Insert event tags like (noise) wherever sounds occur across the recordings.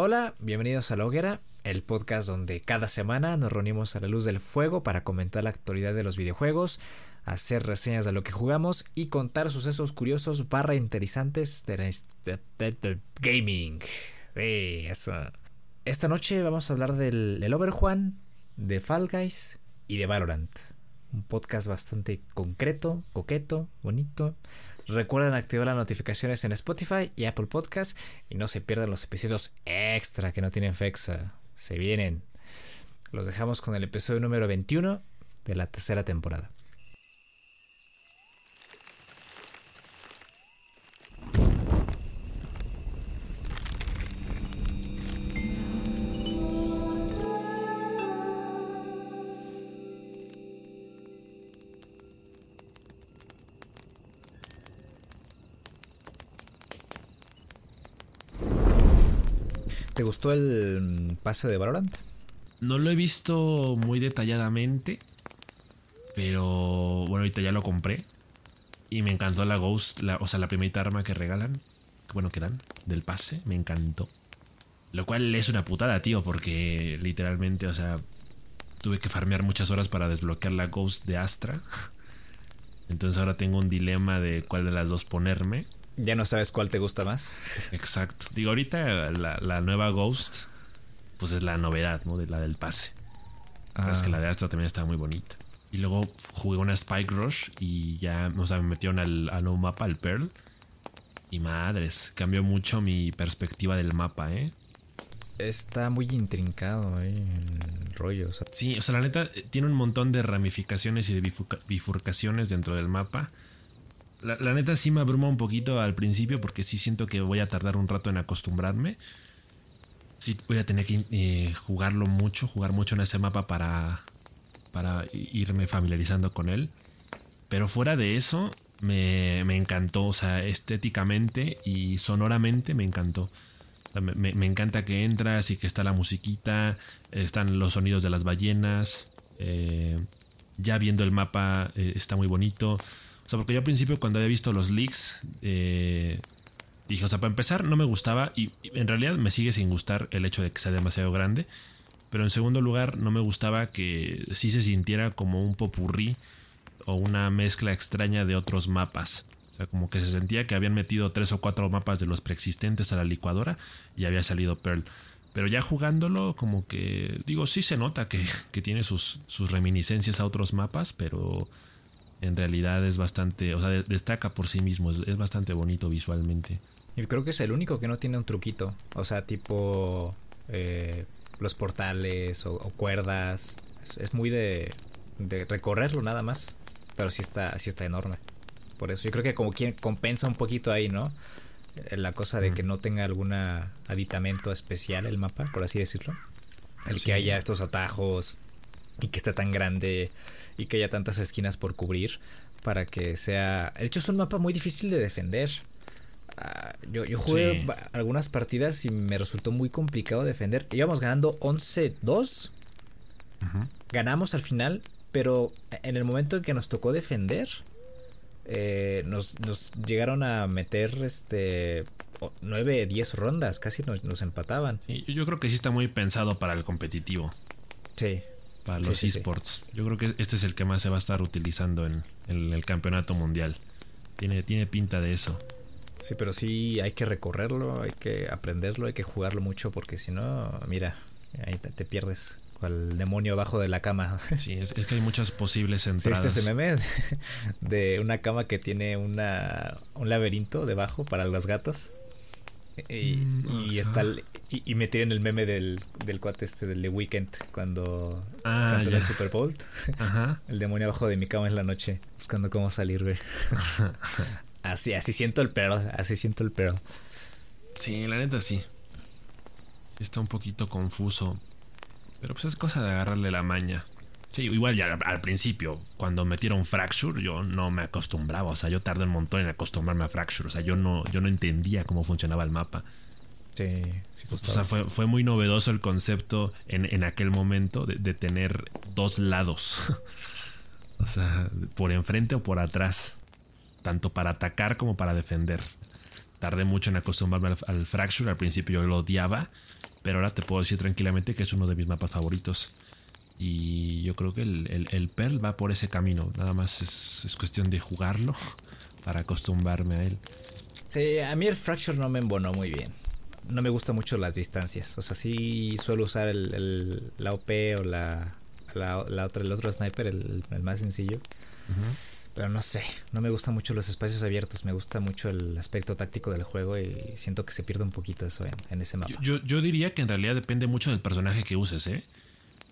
Hola, bienvenidos a La Hoguera, el podcast donde cada semana nos reunimos a la luz del fuego para comentar la actualidad de los videojuegos, hacer reseñas de lo que jugamos y contar sucesos curiosos barra interesantes de, la, gaming. eso. Esta noche vamos a hablar del, del Overjuan, de Fall Guys y de Valorant. Un podcast bastante concreto, coqueto, bonito Recuerden activar las notificaciones en Spotify y Apple Podcast y no se pierdan los episodios extra que no tienen fexa. Se vienen. Los dejamos con el episodio número 21 de la tercera temporada. Gustó el pase de Valorant? No lo he visto muy detalladamente, pero bueno, ahorita ya lo compré y me encantó la Ghost, o sea, la primera arma que regalan, bueno, que dan del pase, me encantó. Lo cual es una putada, tío, porque literalmente, o sea, tuve que farmear muchas horas para desbloquear la Ghost de Astra. (laughs) Entonces ahora tengo un dilema de cuál de las dos ponerme. Ya no sabes cuál te gusta más. (laughs) Exacto. Digo, ahorita la, nueva Ghost, pues es la novedad, ¿no? De la del pase. Es que la de Astra también está muy bonita. Y luego jugué una Spike Rush y ya, o sea, me metieron al, al nuevo mapa, al Pearl. Y madres, cambió mucho mi perspectiva del mapa, ¿eh? Está muy intrincado ¿eh? el rollo. Sí, o sea, la neta eh, tiene un montón de ramificaciones y de bifurcaciones dentro del mapa la, neta sí me abruma un poquito al principio porque sí siento que voy a tardar un rato en acostumbrarme. Sí voy a tener que eh, jugarlo mucho, jugar mucho en ese mapa para, para irme familiarizando con él. Pero fuera de eso, me, encantó, o sea, estéticamente y sonoramente me encantó. me, encanta que entras y que está la musiquita, están los sonidos de las ballenas. Eh, ya viendo el mapa eh, está muy bonito. O sea, porque yo al principio cuando había visto los leaks, eh, dije, o sea, para empezar no me gustaba y, en realidad me sigue sin gustar el hecho de que sea demasiado grande. Pero en segundo lugar, no me gustaba que sí se sintiera como un popurrí o una mezcla extraña de otros mapas. O sea, como que se sentía que habían metido tres o cuatro mapas de los preexistentes a la licuadora y había salido Pearl. Pero ya jugándolo, como que, digo, sí se nota que, tiene sus, sus reminiscencias a otros mapas, pero en realidad es bastante, o sea, destaca por sí mismo, es, bastante bonito visualmente. Y creo que es el único que no tiene un truquito, o sea, tipo eh, los portales o, cuerdas, es, muy de, de, recorrerlo nada más, pero sí está, sí está enorme. Por eso yo creo que como quien compensa un poquito ahí, ¿no? Eh, la cosa de que no tenga algún aditamento especial el mapa, por así decirlo. El que haya estos atajos y que esté tan grande y que haya tantas esquinas por cubrir para que sea... De hecho es un mapa muy difícil de defender. Ah, yo, yo, jugué algunas partidas y me resultó muy complicado defender. Íbamos ganando 11-2. Ganamos al final, pero en el momento en que nos tocó defender, eh, nos, llegaron a meter este 9, 10 rondas, casi nos, nos empataban. yo creo que sí está muy pensado para el competitivo. Sí, para los esports. Yo creo que este es el que más se va a estar utilizando en, el campeonato mundial. Tiene, tiene pinta de eso. Sí, pero sí hay que recorrerlo, hay que aprenderlo, hay que jugarlo mucho porque si no, mira, ahí te, pierdes cual demonio abajo de la cama. (laughs) Sí, es, que hay muchas posibles entradas. ¿Sí, ese meme (laughs) de una cama que tiene una, un laberinto debajo para los gatos? Y, mm, está y, me tienen el meme del, del cuate este del The Weekend cuando ah, el Super Bowl. (laughs) El demonio abajo de mi cama en la noche, buscando cómo salir, güey. (laughs) así, así siento el perro, así siento el perro. Sí, la neta sí. Está un poquito confuso. Pero pues es cosa de agarrarle la maña. Sí, igual ya al principio, cuando metieron Fracture, yo no me acostumbraba. O sea, yo tardé un montón en acostumbrarme a Fracture. O sea, yo no, yo no entendía cómo funcionaba el mapa. Sí, sí O sea, fue, fue, muy novedoso el concepto en, en aquel momento de, de, tener dos lados. (laughs) o sea, por enfrente o por atrás. Tanto para atacar como para defender. Tardé mucho en acostumbrarme al, al Fracture. Al principio yo lo odiaba. pero ahora te puedo decir tranquilamente que es uno de mis mapas favoritos. Y yo creo que el, Pearl va por ese camino. Nada más es, cuestión de jugarlo (laughs) para acostumbrarme a él. Sí, a mí el Fracture no me embonó muy bien. No me gustan mucho las distancias. O sea, sí suelo usar el, la OP o la, la, otra, el otro sniper, el, más sencillo. Pero no sé, no me gustan mucho los espacios abiertos, me gusta mucho el aspecto táctico del juego y siento que se pierde un poquito eso en, ese mapa. Yo, yo, diría que en realidad depende mucho del personaje que uses, ¿eh?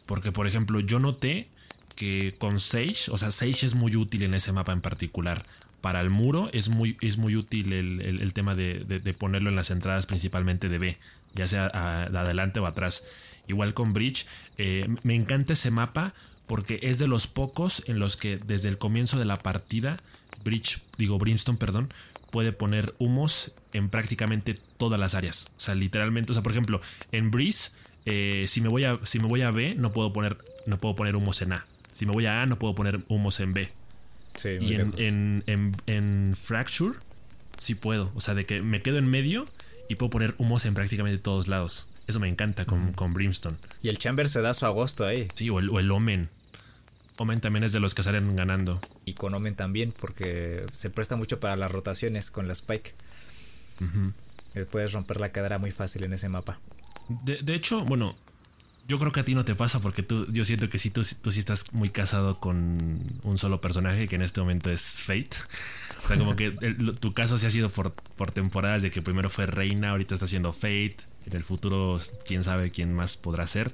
Porque, por ejemplo, yo noté que con Sage, o sea, Sage es muy útil en ese mapa en particular. Para el muro es muy, es muy útil el, tema de, ponerlo en las entradas principalmente de B, ya sea adelante o atrás. Igual con Bridge, eh, me encanta ese mapa porque es de los pocos en los que desde el comienzo de la partida, Bridge, digo Brimstone, perdón, puede poner humos en prácticamente todas las áreas. O sea, literalmente, o sea, por ejemplo, en Breeze, eh, si, me voy a, si me voy a B, no puedo poner, no puedo poner humos en A. Si me voy a A, no puedo poner humos en B. Sí, y en, en, en, Fracture, sí puedo. O sea, de que me quedo en medio y puedo poner humos en prácticamente todos lados. Eso me encanta con, con Brimstone. Y el Chamber se da su agosto ahí. Sí, o el, o el Omen. Omen también es de los que salen ganando. Y con Omen también, porque se presta mucho para las rotaciones con la Spike. Puedes romper la cadera muy fácil en ese mapa. De, hecho, bueno, yo creo que a ti no te pasa porque tú, yo siento que sí, tú, tú sí estás muy casado con un solo personaje que en este momento es Fate. O sea, como que (laughs) tu caso sí ha sido por, por temporadas de que primero fue Reina, ahorita está siendo Fate. En el futuro, quién sabe quién más podrá ser.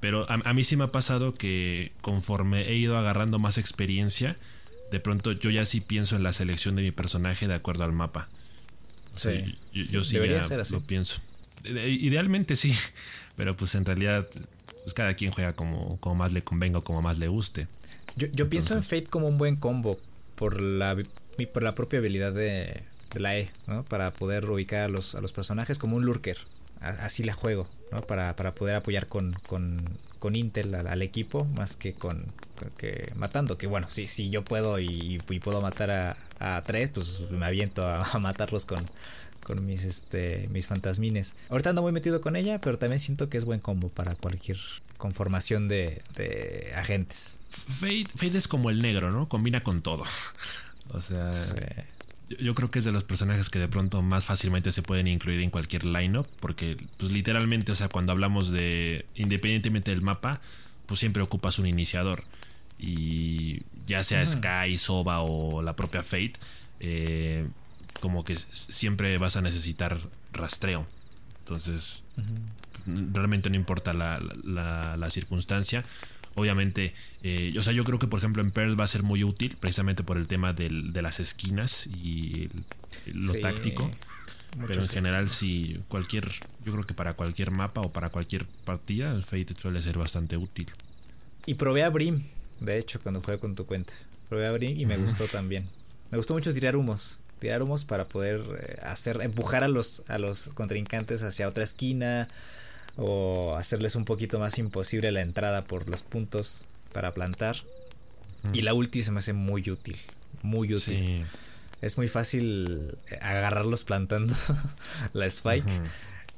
Pero a, mí sí me ha pasado que conforme he ido agarrando más experiencia, de pronto yo ya sí pienso en la selección de mi personaje de acuerdo al mapa. Sí, yo, sí, debería ser así. lo pienso. Idealmente sí, (laughs) pero pues en realidad pues cada quien juega como, como más le convenga o como más le guste. Yo, pienso en Fate como un buen combo por la, por la propia habilidad de, la E, ¿no? Para poder ubicar a los, a los personajes como un lurker así la juego, ¿no? Para, para poder apoyar con, con, con Intel al, equipo más que con, que matando. Que bueno, si, si yo puedo y, puedo matar a, a, tres, pues me aviento a, (laughs) matarlos con, con mis este mis fantasmines. Ahorita ando muy metido con ella, pero también siento que es buen combo para cualquier conformación de, de agentes. Fate, Fate, es como el negro, ¿no? Combina con todo. (laughs) O sea, yo creo que es de los personajes que de pronto más fácilmente se pueden incluir en cualquier lineup, porque pues literalmente, o sea, cuando hablamos de independientemente del mapa, pues siempre ocupas un iniciador y ya sea Sky, Soba o la propia Fate, eh, como que siempre vas a necesitar rastreo. Entonces, realmente no importa la, la circunstancia obviamente, eh, o sea, yo creo que por ejemplo en Pearl va a ser muy útil precisamente por el tema de las esquinas y lo táctico. Pero en general, si cualquier, yo creo que para cualquier mapa o para cualquier partida, el Fate suele ser bastante útil. Y probé a Brim, de hecho, cuando jugué con tu cuenta. Probé a Brim y me gustó (laughs) también. Me gustó mucho tirar humos. Tirar humos para poder eh, hacer, empujar a los, a los contrincantes hacia otra esquina o hacerles un poquito más imposible la entrada por los puntos para plantar. Y la ulti se me hace muy útil, muy útil. Es muy fácil eh, agarrarlos plantando (laughs) la spike.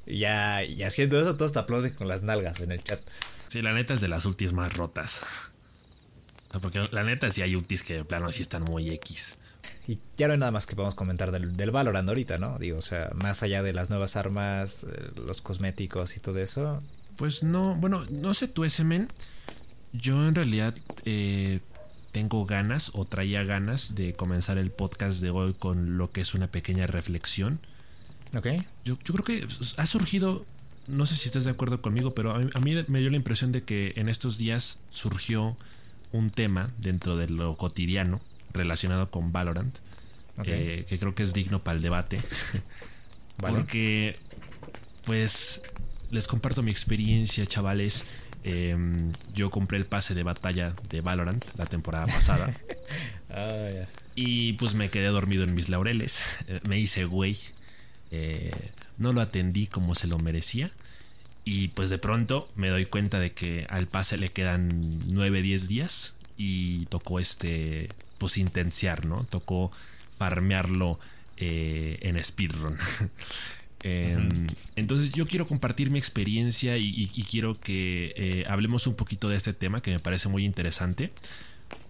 ya, y haciendo eso todos te aplauden con las nalgas en el chat. Sí, la neta es de las ultis más rotas. Porque la neta sí hay ultis que de plano sí están muy X. Y ya no hay nada más que podemos comentar del, del Valorant ahorita, ¿no? Digo, o sea, más allá de las nuevas armas, eh, los cosméticos y todo eso. Pues no, bueno, no sé tú, ese Yo en realidad eh, tengo ganas o traía ganas de comenzar el podcast de hoy con lo que es una pequeña reflexión. Ok. Yo, yo creo que ha surgido, no sé si estás de acuerdo conmigo, pero a mí, a mí me dio la impresión de que en estos días surgió un tema dentro de lo cotidiano relacionado con Valorant, eh, que creo que es digno para el debate. (laughs) Porque, pues, les comparto mi experiencia, chavales. Em, yo compré el pase de batalla de Valorant la temporada (laughs) pasada. Ah, y pues me quedé dormido en mis laureles. (laughs) Me hice güey. Eh, no lo atendí como se lo merecía. Y pues de pronto me doy cuenta de que al pase le quedan 9, 10 días. Y tocó este pues intenciar, ¿no? Tocó farmearlo eh, en speedrun. (laughs) Em, entonces yo quiero compartir mi experiencia y, quiero que eh, hablemos un poquito de este tema que me parece muy interesante.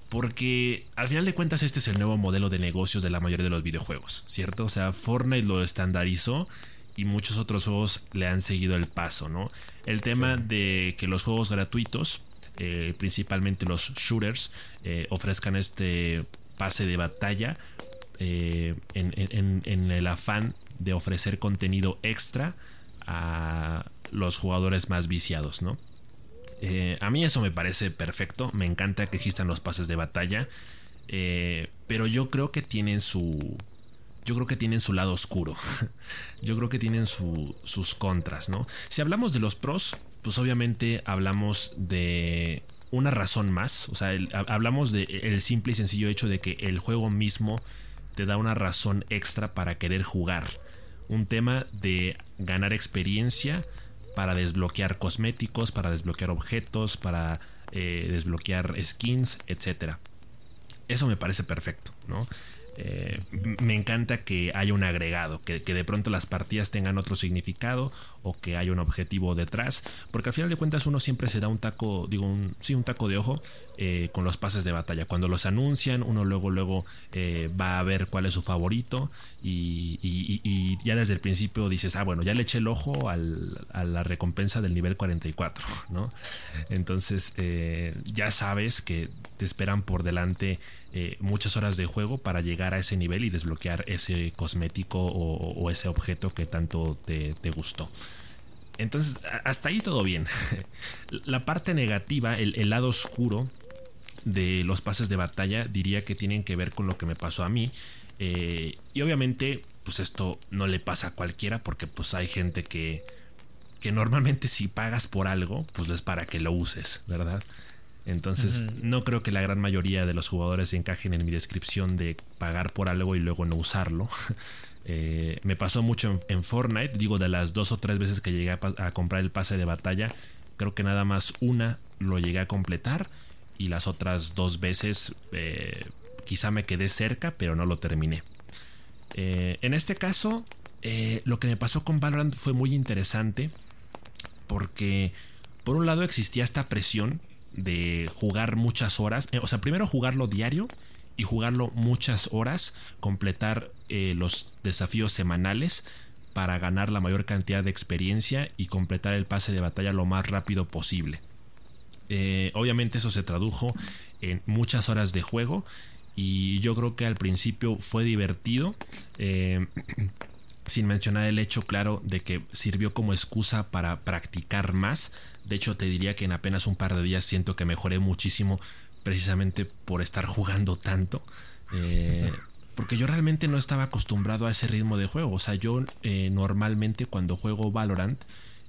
Porque al final de cuentas este es el nuevo modelo de negocios de la mayoría de los videojuegos, ¿cierto? O sea, Fortnite lo estandarizó y muchos otros juegos le han seguido el paso, ¿no? El tema de que los juegos gratuitos, eh, principalmente los shooters, eh, ofrezcan este pase de batalla en, en el afán de ofrecer contenido extra a los jugadores más viciados, ¿no? Eh, a mí eso me parece perfecto, me encanta que existan los pases de batalla, eh, pero yo creo que tienen su... Yo creo que tienen su lado oscuro. (laughs) yo creo que tienen sus contras, ¿no? Si hablamos de los pros, pues obviamente hablamos de una razón más. O sea, hablamos del el simple y sencillo hecho de que el juego mismo te da una razón extra para querer jugar un tema de ganar experiencia para desbloquear cosméticos, para desbloquear objetos, para eh, desbloquear skins, etc. Eso me parece perfecto, ¿no? Eh, me encanta que haya un agregado, que, de pronto las partidas tengan otro significado o que haya un objetivo detrás, porque al final de cuentas uno siempre se da un taco, digo, un, sí, un taco de ojo eh, con los pases de batalla. Cuando los anuncian, uno luego, luego eh, va a ver cuál es su favorito y, ya desde el principio dices, ah, bueno, ya le eché el ojo a la recompensa del nivel 44, (laughs) ¿no? Entonces ya sabes que te esperan por delante eh, muchas horas de juego para llegar a ese nivel y desbloquear ese cosmético o, ese objeto que tanto te, gustó. Entonces, hasta ahí todo bien. (laughs) La parte negativa, el, lado oscuro de los pases de batalla, diría que tienen que ver con lo que me pasó a mí. Eh, y obviamente, pues esto no le pasa a cualquiera porque pues hay gente que, que normalmente si pagas por algo, pues es para que lo uses, ¿verdad? Entonces, no creo que la gran mayoría de los jugadores encajen en mi descripción de pagar por algo y luego no usarlo. (laughs) Eh, me pasó mucho en, Fortnite, digo, de las dos o tres veces que llegué a, comprar el pase de batalla, creo que nada más una lo llegué a completar y las otras dos veces eh, quizá me quedé cerca, pero no lo terminé. Eh, en este caso, lo que me pasó con Valorant fue muy interesante porque por un lado existía esta presión de jugar muchas horas. Eh, o sea, primero jugarlo diario y jugarlo muchas horas, completar eh, los desafíos semanales para ganar la mayor cantidad de experiencia y completar el pase de batalla lo más rápido posible. Eh, obviamente eso se tradujo en muchas horas de juego y yo creo que al principio fue divertido. (clears throat) sin mencionar el hecho claro de que sirvió como excusa para practicar más. De hecho, te diría que en apenas un par de días siento que mejoré muchísimo precisamente por estar jugando tanto. Eh, (laughs) porque yo realmente no estaba acostumbrado a ese ritmo de juego. O sea, yo eh, normalmente cuando juego Valorant,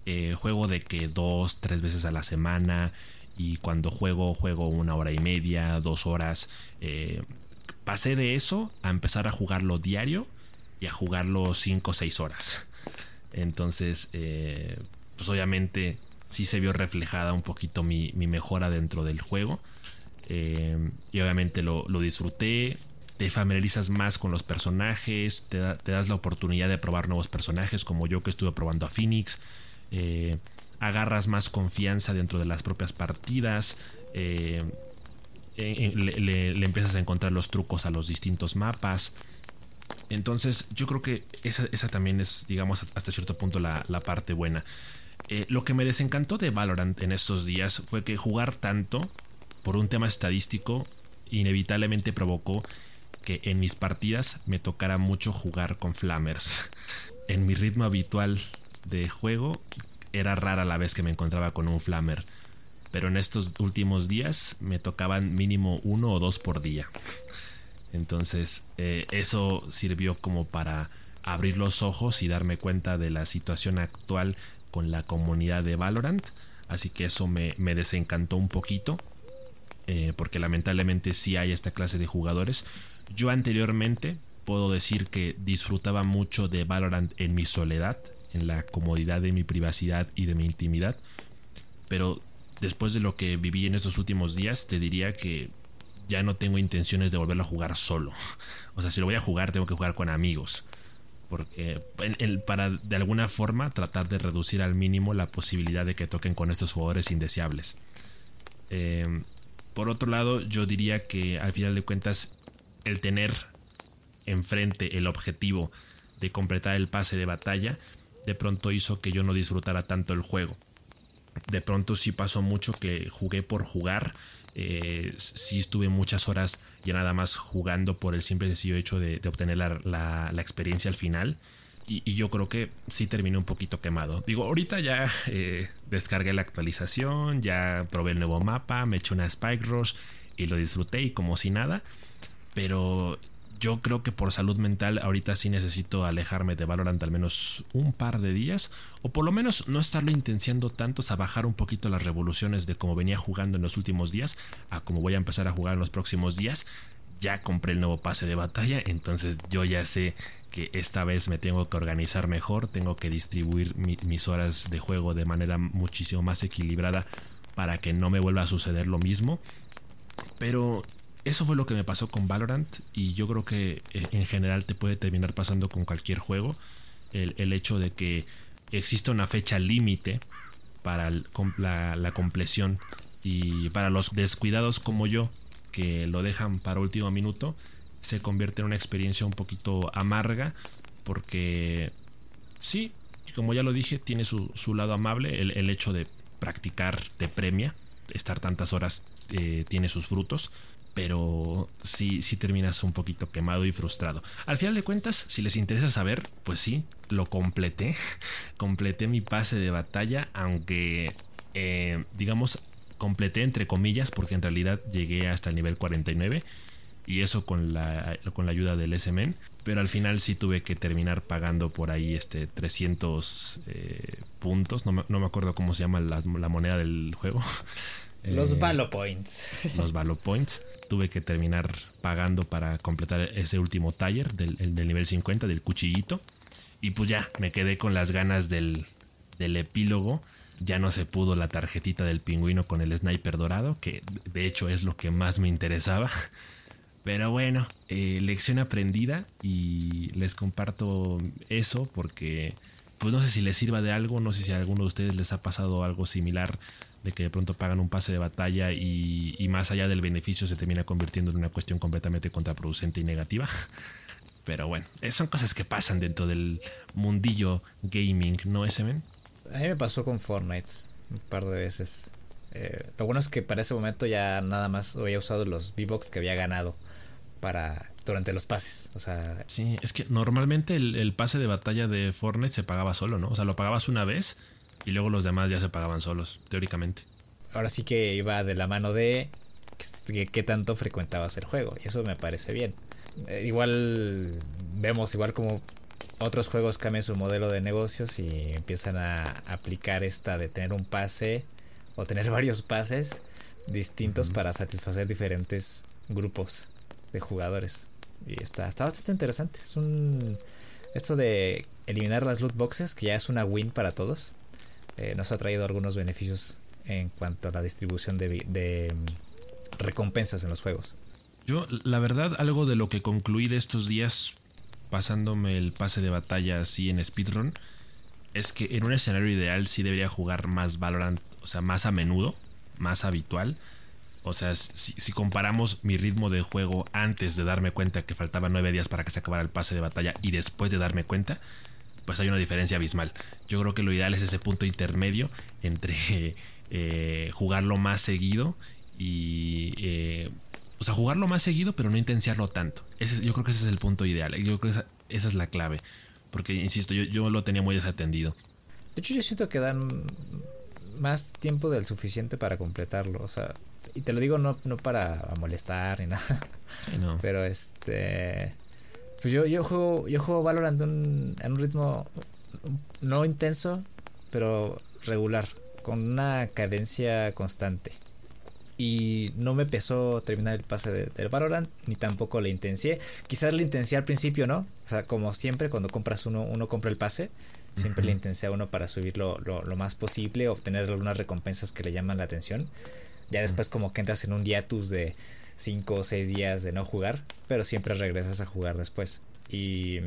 eh, juego de que dos, tres veces a la semana. Y cuando juego, juego una hora y media, dos horas. pasé de eso a empezar a jugarlo diario y a jugarlo 5 o 6 horas. Entonces, eh, pues obviamente sí se vio reflejada un poquito mi, mejora dentro del juego. Eh, y obviamente lo, disfruté. Te familiarizas más con los personajes, te, das la oportunidad de probar nuevos personajes, como yo que estuve probando a Phoenix. Eh, agarras más confianza dentro de las propias partidas. le, empiezas a encontrar los trucos a los distintos mapas. Entonces, yo creo que esa, también es, digamos, hasta cierto punto la, parte buena. Eh, lo que me desencantó de Valorant en estos días fue que jugar tanto por un tema estadístico inevitablemente provocó que en mis partidas me tocara mucho jugar con flammers. (laughs) En mi ritmo habitual de juego era rara la vez que me encontraba con un flammer, pero en estos últimos días me tocaban mínimo uno o dos por día. (laughs) Entonces eh, eso sirvió como para abrir los ojos y darme cuenta de la situación actual con la comunidad de Valorant. Así que eso me, desencantó un poquito. Eh, porque lamentablemente sí hay esta clase de jugadores. Yo anteriormente puedo decir que disfrutaba mucho de Valorant en mi soledad, en la comodidad de mi privacidad y de mi intimidad. Pero después de lo que viví en estos últimos días, te diría que ya no tengo intenciones de volverlo a jugar solo. (laughs) O sea, si lo voy a jugar, tengo que jugar con amigos. Porque para de alguna forma tratar de reducir al mínimo la posibilidad de que toquen con estos jugadores indeseables. Eh, por otro lado, yo diría que al final de cuentas el tener enfrente el objetivo de completar el pase de batalla de pronto hizo que yo no disfrutara tanto el juego. De pronto sí pasó mucho que jugué por jugar. Eh, sí estuve muchas horas ya nada más jugando por el simple y sencillo hecho de, obtener la, experiencia al final. Y, yo creo que sí terminé un poquito quemado. Digo, ahorita ya eh, descargué la actualización, ya probé el nuevo mapa, me eché una Spike Rush y lo disfruté y como si nada. Pero yo creo que por salud mental ahorita sí necesito alejarme de Valorant al menos un par de días o por lo menos no estarlo intenciando tanto a bajar un poquito las revoluciones de como venía jugando en los últimos días a como voy a empezar a jugar en los próximos días. Ya compré el nuevo pase de batalla, entonces yo ya sé que esta vez me tengo que organizar mejor, tengo que distribuir mis horas de juego de manera muchísimo más equilibrada para que no me vuelva a suceder lo mismo. Pero eso fue lo que me pasó con Valorant y yo creo que eh, en general te puede terminar pasando con cualquier juego. El, hecho de que existe una fecha límite para la, compleción y para los descuidados como yo que lo dejan para último minuto se convierte en una experiencia un poquito amarga porque sí, como ya lo dije, tiene su, lado amable, el, hecho de practicar te premia, estar tantas horas eh, tiene sus frutos, pero sí, sí terminas un poquito quemado y frustrado. Al final de cuentas, si les interesa saber, pues sí, lo completé. (laughs) completé mi pase de batalla, aunque, eh, digamos, completé entre comillas, porque en realidad llegué hasta el nivel 49. Y eso con la, con la ayuda del SMN. Pero al final sí tuve que terminar pagando por ahí este 300 eh, puntos. No me, acuerdo cómo se llama la moneda del juego. (laughs) Los eh, Valo Points. (laughs) Los Valo Points. Tuve que terminar pagando para completar ese último taller del, nivel 50, del cuchillito. Y pues ya, me quedé con las ganas del, epílogo. Ya no se pudo la tarjetita del pingüino con el sniper dorado, que de hecho es lo que más me interesaba. (laughs) Pero bueno, eh, lección aprendida y les comparto eso porque pues no sé si les sirva de algo, no sé si a alguno de ustedes les ha pasado algo similar de que de pronto pagan un pase de batalla y, más allá del beneficio se termina convirtiendo en una cuestión completamente contraproducente y negativa. (laughs) Pero bueno, son cosas que pasan dentro del mundillo gaming, ¿no, men A mí me pasó con Fortnite un par de veces. Eh, lo bueno es que para ese momento ya nada más había usado los V-Bucks que había ganado para durante los pases. O sea, sí, es que normalmente el, el, pase de batalla de Fortnite se pagaba solo, ¿no? O sea, lo pagabas una vez y luego los demás ya se pagaban solos, teóricamente. Ahora sí que iba de la mano de qué tanto frecuentabas el juego. Y eso me parece bien. Eh, igual vemos, igual como otros juegos cambian su modelo de negocios y empiezan a aplicar esta de tener un pase o tener (laughs) varios pases distintos para satisfacer diferentes grupos de jugadores. Y está, está bastante interesante. Es un. Esto de eliminar las loot boxes, que ya es una win para todos. Eh, nos ha traído algunos beneficios en cuanto a la distribución de, mm, recompensas en los juegos. Yo, la verdad, algo de lo que concluí de estos días pasándome el pase de batalla así en speedrun, es que en un escenario ideal sí debería jugar más Valorant, o sea, más a menudo, más habitual. O sea, si, si, comparamos mi ritmo de juego antes de darme cuenta que faltaban nueve días para que se acabara el pase de batalla y después de darme cuenta, pues hay una diferencia abismal. Yo creo que lo ideal es ese punto intermedio entre (laughs) eh, jugarlo más seguido y... Eh, o sea, jugarlo más seguido, pero no intenciarlo tanto. Ese, yo creo que ese es el punto ideal. Yo creo que esa, es la clave. Porque, insisto, yo, yo lo tenía muy desatendido. De hecho, yo siento que dan más tiempo del suficiente para completarlo. O sea, y te lo digo no, no para molestar ni (laughs) nada. no. Pero este. Pues yo, yo juego, yo juego Valorant en un ritmo no intenso, pero regular, con una cadencia constante. Y no me pesó terminar el pase del Valorant, ni tampoco le intencié. Quizás le intencié al principio, ¿no? O sea, como siempre, cuando compras uno, uno compra el pase. Siempre le intencié a uno para subirlo lo, lo, más posible, obtener algunas recompensas que le llaman la atención. Ya después como que entras en un hiatus de 5 o 6 días de no jugar, pero siempre regresas a jugar después. Y,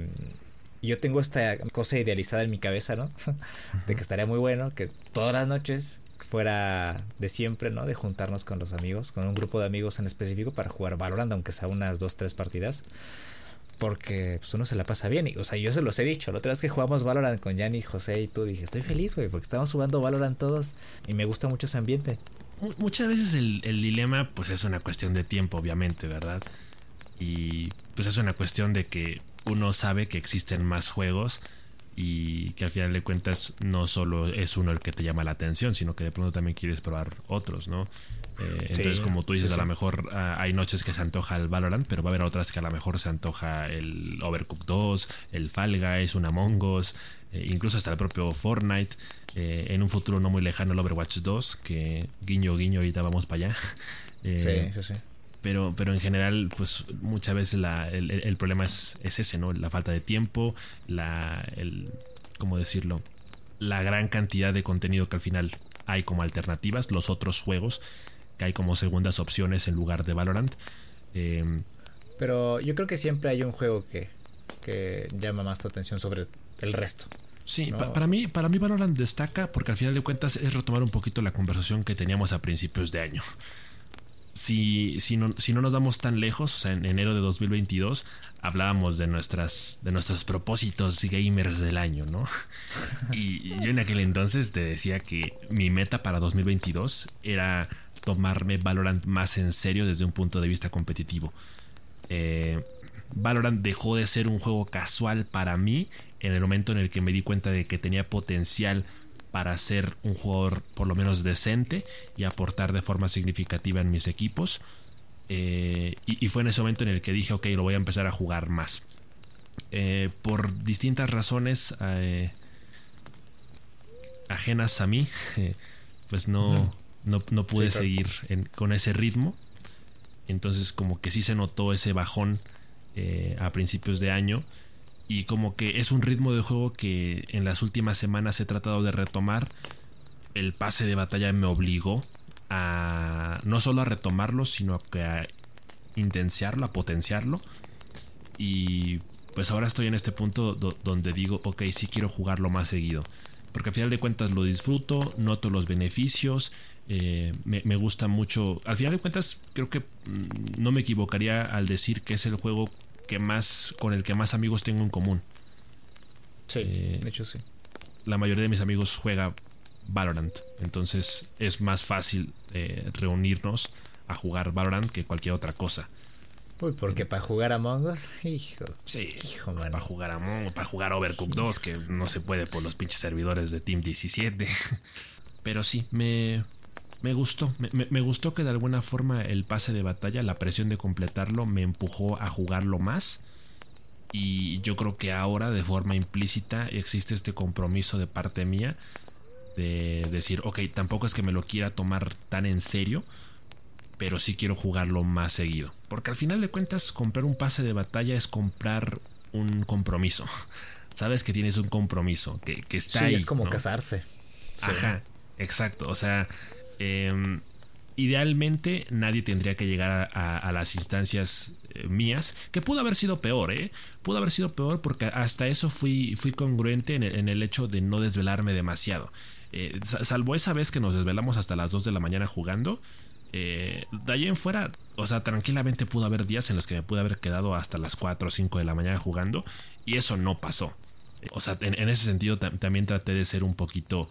yo tengo esta cosa idealizada en mi cabeza, ¿no? (laughs) de que estaría muy bueno que todas las noches fuera de siempre, ¿no? De juntarnos con los amigos, con un grupo de amigos en específico para jugar Valorant, aunque sea unas dos, tres partidas. Porque pues, uno se la pasa bien. Y, o sea, yo se los he dicho. La otra vez que jugamos Valorant con Yanni, José y tú, dije, estoy feliz, güey, porque estamos jugando Valorant todos y me gusta mucho ese ambiente. Muchas veces el, el dilema, pues es una cuestión de tiempo, obviamente, ¿verdad? Y pues es una cuestión de que uno sabe que existen más juegos y que al final de cuentas no solo es uno el que te llama la atención, sino que de pronto también quieres probar otros, ¿no? Eh, entonces, como tú dices, a lo mejor ah, hay noches que se antoja el Valorant, pero va a haber otras que a lo mejor se antoja el Overcooked 2, el Fall Guys, un Among Us, eh, incluso hasta el propio Fortnite. Eh, en un futuro no muy lejano, el Overwatch 2, que guiño, guiño, ahorita vamos para allá. (laughs) sí, sí, sí. Pero, pero en general, pues muchas veces el, problema es, ese, ¿no? La falta de tiempo, la, el, ¿cómo decirlo? La gran cantidad de contenido que al final hay como alternativas, los otros juegos que hay como segundas opciones en lugar de Valorant. Em, pero yo creo que siempre hay un juego que, que llama más tu atención sobre el resto. Sí, para, mí, para mí Valorant destaca porque al final de cuentas es retomar un poquito la conversación que teníamos a principios de año si, si, no, si no nos damos tan lejos, o sea, en enero de 2022 hablábamos de, nuestras, de nuestros propósitos gamers del año, ¿no? Y yo en aquel entonces te decía que mi meta para 2022 era tomarme Valorant más en serio desde un punto de vista competitivo. Eh, Valorant dejó de ser un juego casual para mí en el momento en el que me di cuenta de que tenía potencial para ser un jugador por lo menos decente y aportar de forma significativa en mis equipos. Eh, y, fue en ese momento en el que dije, ok, lo voy a empezar a jugar más. Eh, por distintas razones eh, ajenas a mí, (laughs) pues no, no, pude seguir con ese ritmo. Entonces como que sí se notó ese bajón a principios de año y como que es un ritmo de juego que en las últimas semanas he tratado de retomar. El pase de batalla me obligó a no solo a retomarlo, sino a intenciarlo, a potenciarlo. Y pues ahora estoy en este punto donde digo, ok, sí quiero jugarlo más seguido. Porque al final de cuentas lo disfruto, noto los beneficios, eh, me, me, gusta mucho. Al final de cuentas creo que mm, no me equivocaría al decir que es el juego que más con el que más amigos tengo en común. Sí, eh, de hecho sí. La mayoría de mis amigos juega Valorant, entonces es más fácil eh, reunirnos a jugar Valorant que cualquier otra cosa. Uy, porque para jugar Among Us, hijo. Sí, hijo, Para jugar Among Us, para jugar Overcooked 2, que no se puede por los pinches servidores de Team 17. (laughs) Pero sí, me, me gustó, me, gustó que de alguna forma el pase de batalla, la presión de completarlo, me empujó a jugarlo más. Y yo creo que ahora, de forma implícita, existe este compromiso de parte mía de decir, ok, tampoco es que me lo quiera tomar tan en serio, pero sí quiero jugarlo más seguido. Porque al final de cuentas, comprar un pase de batalla es comprar un compromiso. (laughs) Sabes que tienes un compromiso, que, que está sí, ahí. Es como casarse. Ajá, exacto. O sea, Em, idealmente nadie tendría que llegar a, las instancias eh, mías, que pudo haber sido peor, ¿eh? Pudo haber sido peor porque hasta eso fui, fui congruente en el, hecho de no desvelarme demasiado. Eh, salvo esa vez que nos desvelamos hasta las 2 de la mañana jugando. Eh, de ahí en fuera, o sea, tranquilamente pudo haber días en los que me pude haber quedado hasta las 4 o 5 de la mañana jugando y eso no pasó. O sea, en, ese sentido también traté de ser un poquito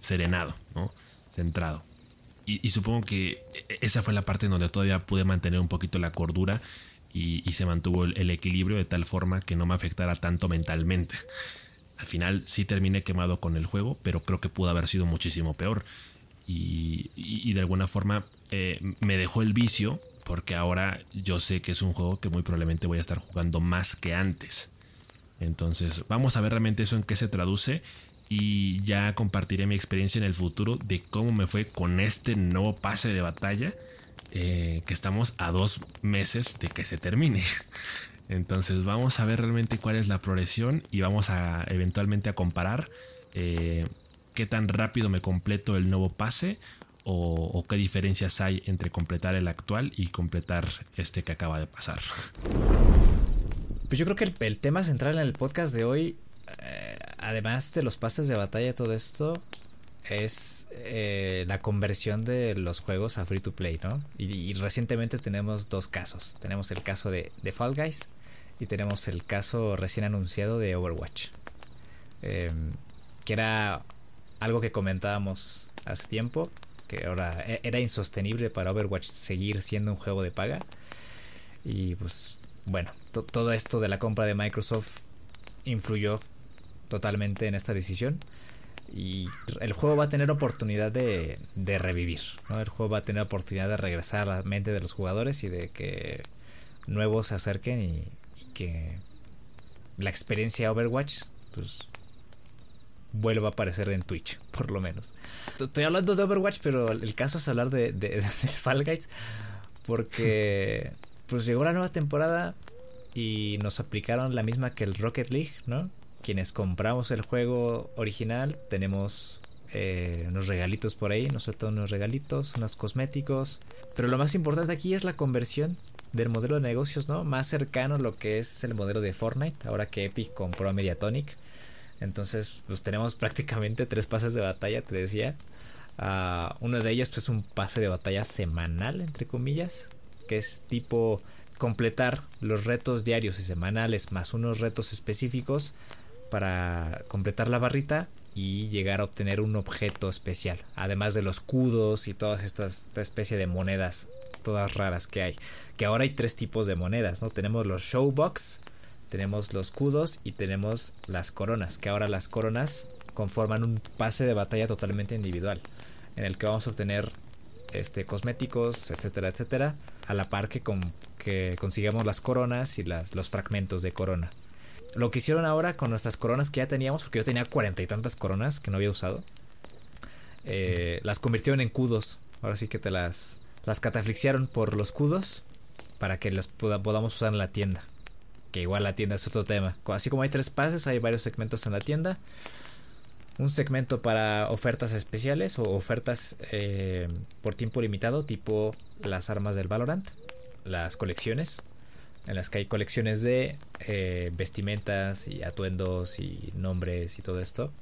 serenado, ¿no? Centrado. Y, supongo que esa fue la parte en donde todavía pude mantener un poquito la cordura y, se mantuvo el, equilibrio de tal forma que no me afectara tanto mentalmente. Al final sí terminé quemado con el juego, pero creo que pudo haber sido muchísimo peor. Y, de alguna forma eh, me dejó el vicio porque ahora yo sé que es un juego que muy probablemente voy a estar jugando más que antes. Entonces vamos a ver realmente eso en qué se traduce y ya compartiré mi experiencia en el futuro de cómo me fue con este nuevo pase de batalla eh, que estamos a dos meses de que se termine. (laughs) Entonces vamos a ver realmente cuál es la progresión y vamos a eventualmente a comparar eh, qué tan rápido me completo el nuevo pase o, qué diferencias hay entre completar el actual y completar este que acaba de pasar. Pues yo creo que el, tema central en el podcast de hoy, eh, además de los pases de batalla todo esto, es eh, la conversión de los juegos a free to play, ¿no? Y, recientemente tenemos dos casos. Tenemos el caso de, de, Fall Guys y tenemos el caso recién anunciado de Overwatch. Em, que era algo que comentábamos hace tiempo, que ahora e, era insostenible para Overwatch seguir siendo un juego de paga. Y pues bueno, todo esto de la compra de Microsoft influyó totalmente en esta decisión y el juego va a tener oportunidad de, de revivir, ¿no? El juego va a tener oportunidad de regresar a la mente de los jugadores y de que nuevos se acerquen y, que la experiencia Overwatch pues vuelva a aparecer en Twitch, (laughs) por lo menos. Estoy hablando de Overwatch, pero el caso es hablar de, de, (laughs) de Fall Guys porque pues llegó la nueva temporada y nos aplicaron la misma que el Rocket League, ¿no? Quienes compramos el juego original tenemos eh, unos regalitos por ahí, nos sueltan unos regalitos, unos cosméticos. Pero lo más importante aquí es la conversión del modelo de negocios, ¿no? Más cercano a lo que es el modelo de Fortnite, ahora que Epic compró a Mediatonic. Entonces, pues tenemos (laughs) prácticamente tres pases de batalla, te decía. Uh, uno de ellos, pues un pase de batalla semanal, entre comillas, que es tipo completar los retos diarios y semanales más unos retos específicos para completar la barrita y llegar a obtener un objeto especial, además de los cudos y todas estas esta especie de monedas todas raras que hay. Que ahora hay tres tipos de monedas, ¿no? Tenemos los showbox, tenemos los cudos y tenemos las coronas, que ahora las coronas conforman un pase de batalla totalmente individual, en el que vamos a obtener este cosméticos, etcétera, etcétera, a la par que, con, que consigamos las coronas y las, los fragmentos de corona. Lo que hicieron ahora con nuestras coronas que ya teníamos, porque yo tenía cuarenta y tantas coronas que no había usado, eh, las convirtieron en cudos. Ahora sí que te las, las cataflixiaron por los cudos para que las podamos usar en la tienda. Que igual la tienda es otro tema. Así como hay tres pases, hay varios segmentos en la tienda. Un segmento para ofertas especiales o ofertas eh, por tiempo limitado, tipo las armas del Valorant, las colecciones, en las que hay colecciones de eh, vestimentas y atuendos y nombres y todo esto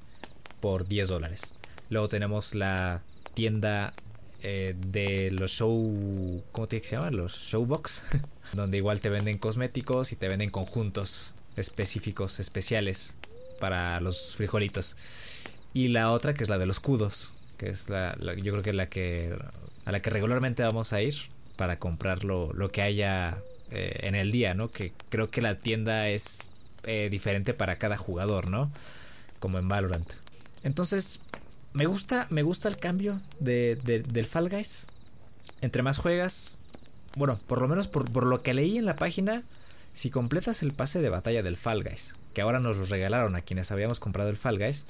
por 10 dólares. Luego tenemos la tienda eh, de los show. ¿Cómo te se llama? Los showbox. (laughs) donde igual te venden cosméticos y te venden conjuntos específicos, especiales para los frijolitos. Y la otra que es la de los cudos. Que es la, yo creo que es la que. a la que regularmente vamos a ir para comprar lo, lo que haya eh, en el día, ¿no? Que creo que la tienda es eh, diferente para cada jugador, ¿no? Como en Valorant. Entonces, me gusta, me gusta el cambio de, del Fall Guys. Entre más juegas, bueno, por lo menos por, por, lo que leí en la página, si completas el pase de batalla del Fall Guys, que ahora nos lo regalaron a quienes habíamos comprado el Fall Guys,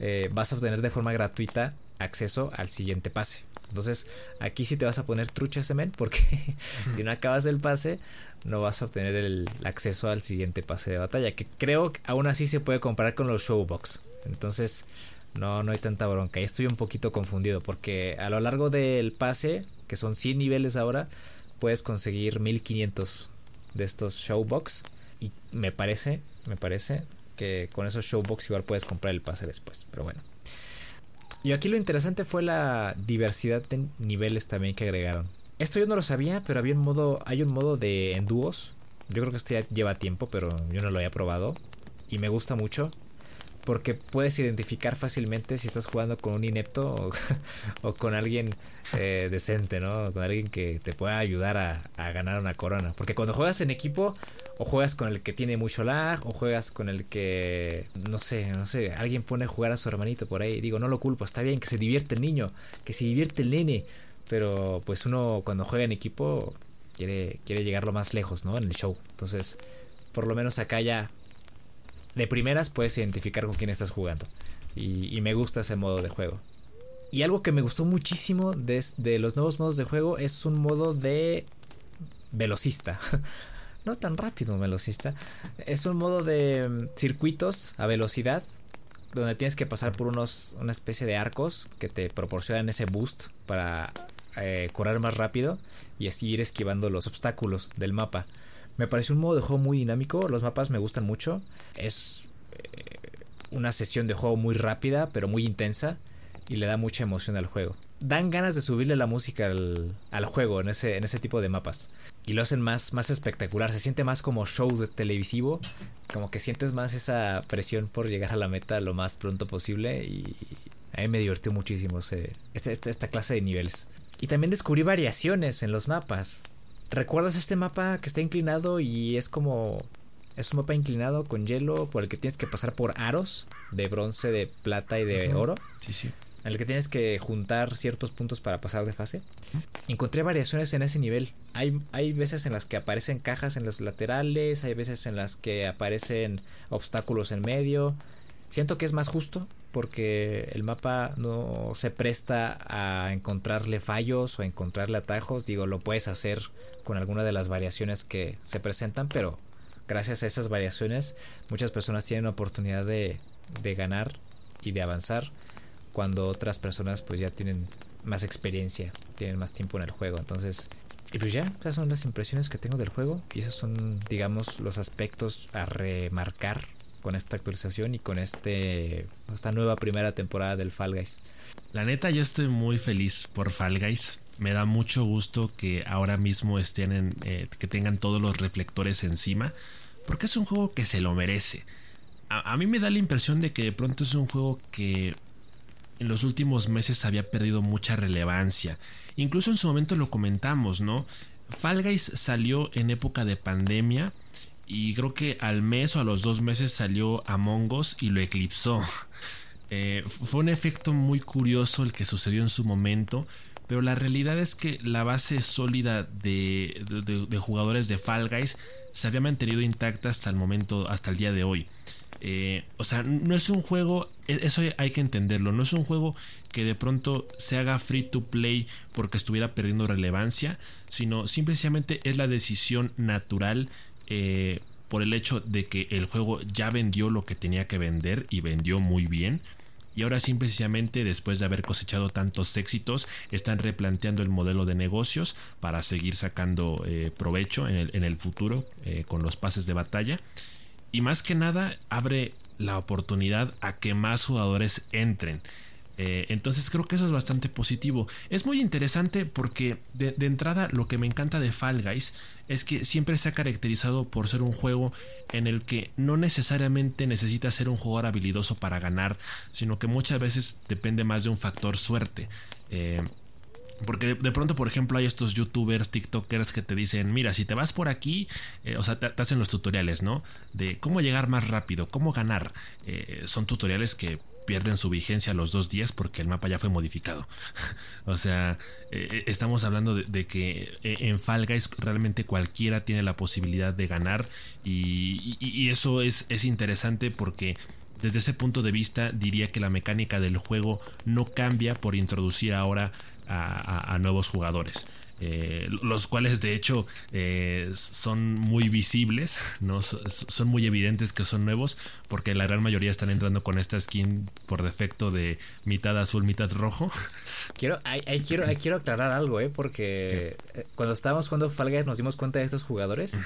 eh, vas a obtener de forma gratuita acceso al siguiente pase. Entonces, aquí sí te vas a poner trucha ese men porque (laughs) si no acabas el pase, no vas a obtener el acceso al siguiente pase de batalla. Que creo que aún así se puede comparar con los Showbox. Entonces, no, no hay tanta bronca. Y estoy un poquito confundido porque a lo largo del pase, que son 100 niveles ahora, puedes conseguir 1500 de estos Showbox. Y me parece, me parece que con esos Showbox igual puedes comprar el pase después. Pero bueno. Y aquí lo interesante fue la diversidad de niveles también que agregaron. Esto yo no lo sabía, pero había un modo, hay un modo de en dúos. Yo creo que esto ya lleva tiempo, pero yo no lo había probado. Y me gusta mucho. Porque puedes identificar fácilmente si estás jugando con un inepto o, (laughs) con alguien eh, decente, ¿no? Con alguien que te pueda ayudar a, a ganar una corona. Porque cuando juegas en equipo, o juegas con el que tiene mucho lag, o juegas con el que, no sé, no sé, alguien pone a jugar a su hermanito por ahí. Digo, no lo culpo, está bien, que se divierte el niño, que se divierte el nene. Pero pues uno cuando juega en equipo quiere, quiere llegar lo más lejos, ¿no? En el show. Entonces, por lo menos acá ya de primeras puedes identificar con quién estás jugando. Y, me gusta ese modo de juego. Y algo que me gustó muchísimo de, de los nuevos modos de juego es un modo de velocista. (laughs) no tan rápido velocista. Es un modo de mm, circuitos a velocidad donde tienes que pasar por unos una especie de arcos que te proporcionan ese boost para eh, correr más rápido y así ir esquivando los obstáculos del mapa. Me pareció un modo de juego muy dinámico, los mapas me gustan mucho. Es eh, una sesión de juego muy rápida, pero muy intensa y le da mucha emoción al juego. Dan ganas de subirle la música al, al juego en ese, en ese tipo de mapas. Y lo hacen más, más espectacular. Se siente más como show de televisivo. Como que sientes más esa presión por llegar a la meta lo más pronto posible. Y a mí me divirtió muchísimo esta, esta, esta clase de niveles. Y también descubrí variaciones en los mapas. ¿Recuerdas este mapa que está inclinado y es como es un mapa inclinado con hielo por el que tienes que pasar por aros de bronce, de plata y de oro. Sí, sí. En el que tienes que juntar ciertos puntos para pasar de fase. Encontré variaciones en ese nivel. Hay, hay veces en las que aparecen cajas en los laterales, hay veces en las que aparecen obstáculos en medio. Siento que es más justo porque el mapa no se presta a encontrarle fallos o a encontrarle atajos. Digo, lo puedes hacer con alguna de las variaciones que se presentan, pero gracias a esas variaciones muchas personas tienen oportunidad de, de ganar y de avanzar cuando otras personas pues ya tienen más experiencia, tienen más tiempo en el juego. Entonces, y pues ya, esas son las impresiones que tengo del juego y esos son, digamos, los aspectos a remarcar con esta actualización y con este esta nueva primera temporada del Fall Guys. La neta, yo estoy muy feliz por Fall Guys. Me da mucho gusto que ahora mismo estén en, eh, que tengan todos los reflectores encima, porque es un juego que se lo merece. A, a mí me da la impresión de que de pronto es un juego que en los últimos meses había perdido mucha relevancia. Incluso en su momento lo comentamos, ¿no? Fall Guys salió en época de pandemia y creo que al mes o a los dos meses salió Among Us y lo eclipsó. (laughs) Eh, fue un efecto muy curioso el que sucedió en su momento, pero la realidad es que la base sólida de, de, de jugadores de Fall Guys se había mantenido intacta hasta el momento, hasta el día de hoy. Eh, o sea, no es un juego, e-, eso hay que entenderlo, no es un juego que de pronto se haga free to play porque estuviera perdiendo relevancia, sino simplemente es la decisión natural eh, por el hecho de que el juego ya vendió lo que tenía que vender y vendió muy bien. Y ahora simplemente después de haber cosechado tantos éxitos, están replanteando el modelo de negocios para seguir sacando eh, provecho en el, futuro con los pases de batalla. Y más que nada abre la oportunidad a que más jugadores entren. Eh, entonces creo que eso es bastante positivo. Es muy interesante porque de, entrada lo que me encanta de Fall Guys es que siempre se ha caracterizado por ser un juego en el que no necesariamente necesitas ser un jugador habilidoso para ganar, sino que muchas veces depende más de un factor suerte. Eh, porque de, pronto, por ejemplo, hay estos youtubers, tiktokers que te dicen, mira, si te vas por aquí, eh, o sea, te, hacen los tutoriales, ¿no? De cómo llegar más rápido, cómo ganar. Eh, son tutoriales que pierden su vigencia los dos días porque el mapa ya fue modificado. (laughs) o sea, eh, estamos hablando de, que en Fall Guys realmente cualquiera tiene la posibilidad de ganar y, y, y eso es, es interesante porque desde ese punto de vista diría que la mecánica del juego no cambia por introducir ahora a, a, a nuevos jugadores. Eh, los cuales de hecho eh, son muy visibles, (laughs) ¿no? son muy evidentes que son nuevos, porque la gran mayoría están entrando con esta skin por defecto de mitad azul, mitad rojo. (laughs) Quiero, ahí, ahí quiero, ahí quiero aclarar algo, ¿eh? porque ¿Qué? cuando estábamos jugando Fall Guys nos dimos cuenta de estos jugadores. Uh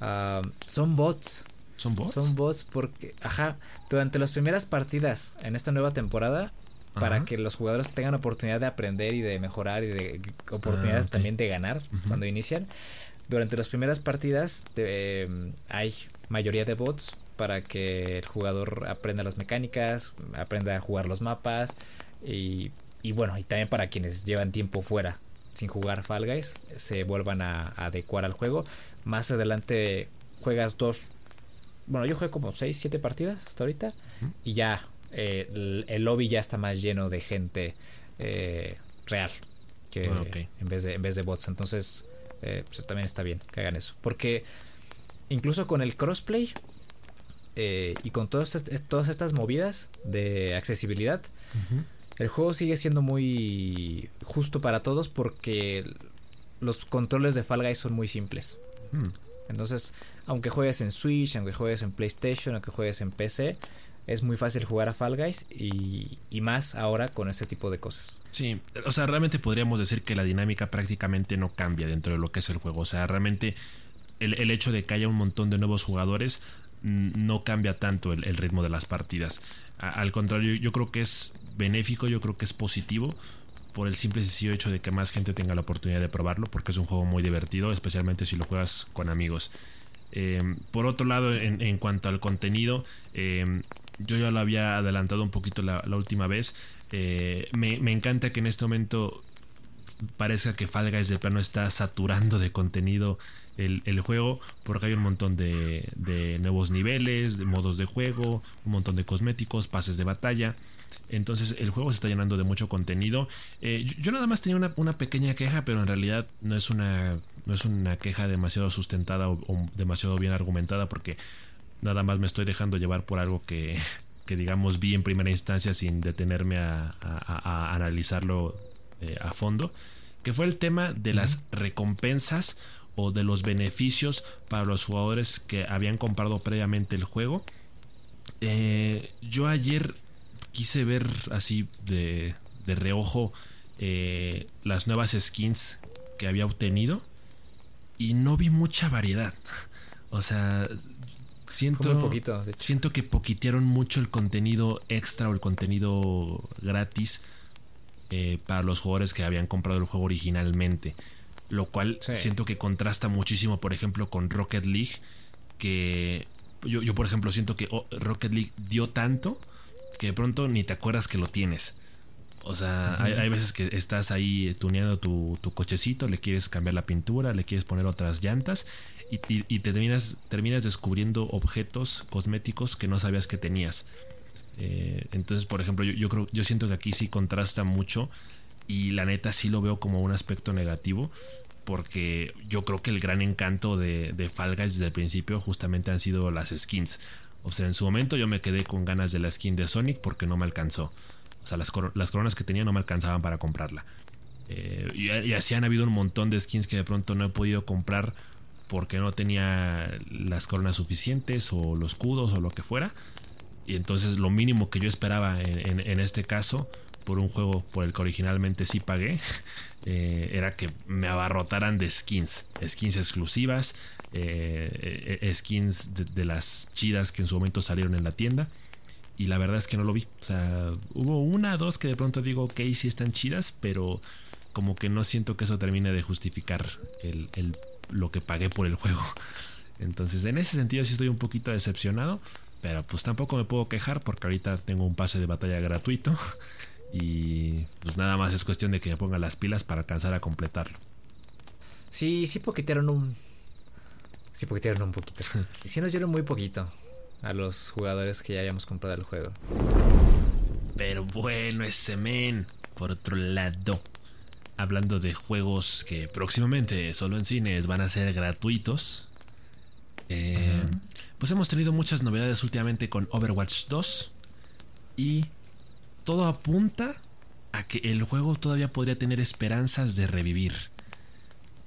-huh. uh, son bots. ¿Son bots? Son bots porque, ajá, durante las primeras partidas en esta nueva temporada para Ajá. que los jugadores tengan oportunidad de aprender y de mejorar y de oportunidades ah, okay. también de ganar uh -huh. cuando inician. Durante las primeras partidas de, eh, hay mayoría de bots para que el jugador aprenda las mecánicas, aprenda a jugar los mapas y, y bueno, y también para quienes llevan tiempo fuera sin jugar Fall Guys se vuelvan a, a adecuar al juego. Más adelante juegas dos, bueno, yo juego como 6, 7 partidas hasta ahorita uh -huh. y ya eh, el, el, lobby ya está más lleno de gente eh, real que oh, okay. en, vez de, en vez de bots. Entonces, eh, pues también está bien que hagan eso. Porque incluso con el crossplay y con todas, todas estas movidas de accesibilidad, uh -huh. el juego sigue siendo muy justo para todos porque los controles de Fall Guys son muy simples. -huh. Entonces, aunque juegues en Switch, aunque juegues en PlayStation, aunque juegues en PC, es muy fácil jugar a Fall Guys y, y, más ahora con este tipo de cosas. Sí, o sea, realmente podríamos decir que la dinámica prácticamente no cambia dentro de lo que es el juego. O sea, realmente el, hecho de que haya un montón de nuevos jugadores no cambia tanto el, ritmo de las partidas. al contrario, yo creo que es benéfico, yo creo que es positivo por el simple y sencillo hecho de que más gente tenga la oportunidad de probarlo, porque es un juego muy divertido, especialmente si lo juegas con amigos. Eh, por otro lado, en, cuanto al contenido, eh, yo ya lo había adelantado un poquito la, última vez. Eh, me, me, encanta que en este momento parezca que Fall Guys de plano está saturando de contenido el, juego porque hay un montón de, nuevos niveles, de modos de juego, un montón de cosméticos, pases de batalla. Entonces el juego se está llenando de mucho contenido. Eh, yo, nada más tenía una, pequeña queja, pero en realidad no es una, no es una queja demasiado sustentada o, demasiado bien argumentada porque nada más me estoy dejando llevar por algo que, que digamos vi en primera instancia sin detenerme a, analizarlo eh, a fondo, que fue el tema de las recompensas o de los beneficios para los jugadores que habían comprado previamente el juego. Eh, yo ayer quise ver así de, de reojo eh, las nuevas skins que había obtenido y no vi mucha variedad. (laughs) O sea, siento, poquito, siento que poquitearon mucho el contenido extra o el contenido gratis eh, para los jugadores que habían comprado el juego originalmente lo cual siento que contrasta muchísimo, por ejemplo, con Rocket League, que yo, yo, por ejemplo, siento que oh, Rocket League dio tanto que de pronto ni te acuerdas que lo tienes. O sea, hay, veces que estás ahí tuneando tu, cochecito, le quieres cambiar la pintura, le quieres poner otras llantas y, te terminas, terminas descubriendo objetos cosméticos que no sabías que tenías. Eh, entonces, por ejemplo, yo, yo, creo, yo siento que aquí sí contrasta mucho y la neta sí lo veo como un aspecto negativo porque yo creo que el gran encanto de, de Fall Guys desde el principio justamente han sido las skins. O sea, en su momento yo me quedé con ganas de la skin de Sonic porque no me alcanzó. O sea, las, coronas que tenía no me alcanzaban para comprarla. Eh, y, así han habido un montón de skins que de pronto no he podido comprar porque no tenía las coronas suficientes o los escudos o lo que fuera. Y entonces lo mínimo que yo esperaba en este caso por un juego por el que originalmente sí pagué, (laughs) eh, era que me abarrotaran de skins, skins exclusivas, eh, skins de, las chidas que en su momento salieron en la tienda. Y la verdad es que no lo vi. O sea, hubo una, dos que de pronto digo, ok, sí están chidas, pero como que no siento que eso termine de justificar el, lo que pagué por el juego. (laughs) Entonces, en ese sentido sí estoy un poquito decepcionado. Pero pues tampoco me puedo quejar porque ahorita tengo un pase de batalla gratuito. (laughs) Y pues nada más es cuestión de que me ponga las pilas para alcanzar a completarlo. Sí, sí poquitearon un... Sí poquitearon un poquito. (laughs) sí nos dieron muy poquito a los jugadores que ya habíamos comprado el juego. Pero bueno, ese men. Por otro lado, hablando de juegos que próximamente solo en cines van a ser gratuitos. Eh, pues hemos tenido muchas novedades últimamente con Overwatch 2 y todo apunta a que el juego todavía podría tener esperanzas de revivir.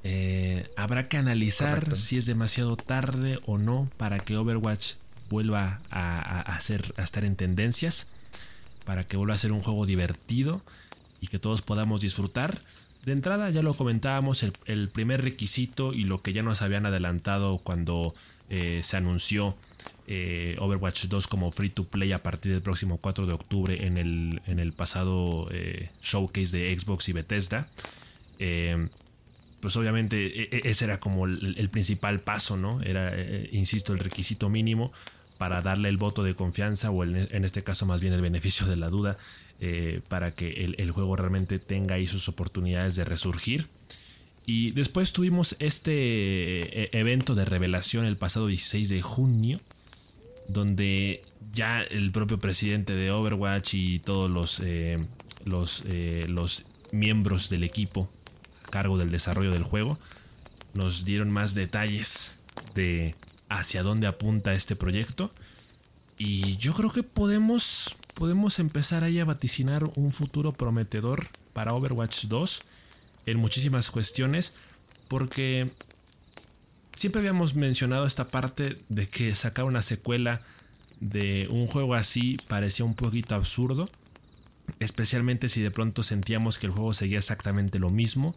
Eh, habrá que analizar si es demasiado tarde o no para que Overwatch vuelva a, estar en tendencias, para que vuelva a ser un juego divertido y que todos podamos disfrutar. De entrada ya lo comentábamos, el, primer requisito y lo que ya nos habían adelantado cuando eh, se anunció eh, Overwatch 2 como free to play a partir del próximo 4 de octubre en el, en el pasado eh, showcase de Xbox y Bethesda. Pues obviamente e, e, ese era como el, principal paso, ¿no? Era, insisto, el requisito mínimo para darle el voto de confianza o en este caso más bien el beneficio de la duda para que el, juego realmente tenga ahí sus oportunidades de resurgir. Y después tuvimos este evento de revelación el pasado 16 de junio donde ya el propio presidente de Overwatch y todos eh, los, eh, los miembros del equipo a cargo del desarrollo del juego nos dieron más detalles de hacia dónde apunta este proyecto. Y yo creo que podemos, podemos empezar ahí a vaticinar un futuro prometedor para Overwatch 2 en muchísimas cuestiones. Porque Siempre habíamos mencionado esta parte de que sacar una secuela de un juego así parecía un poquito absurdo. Especialmente si de pronto sentíamos que el juego seguía exactamente lo mismo.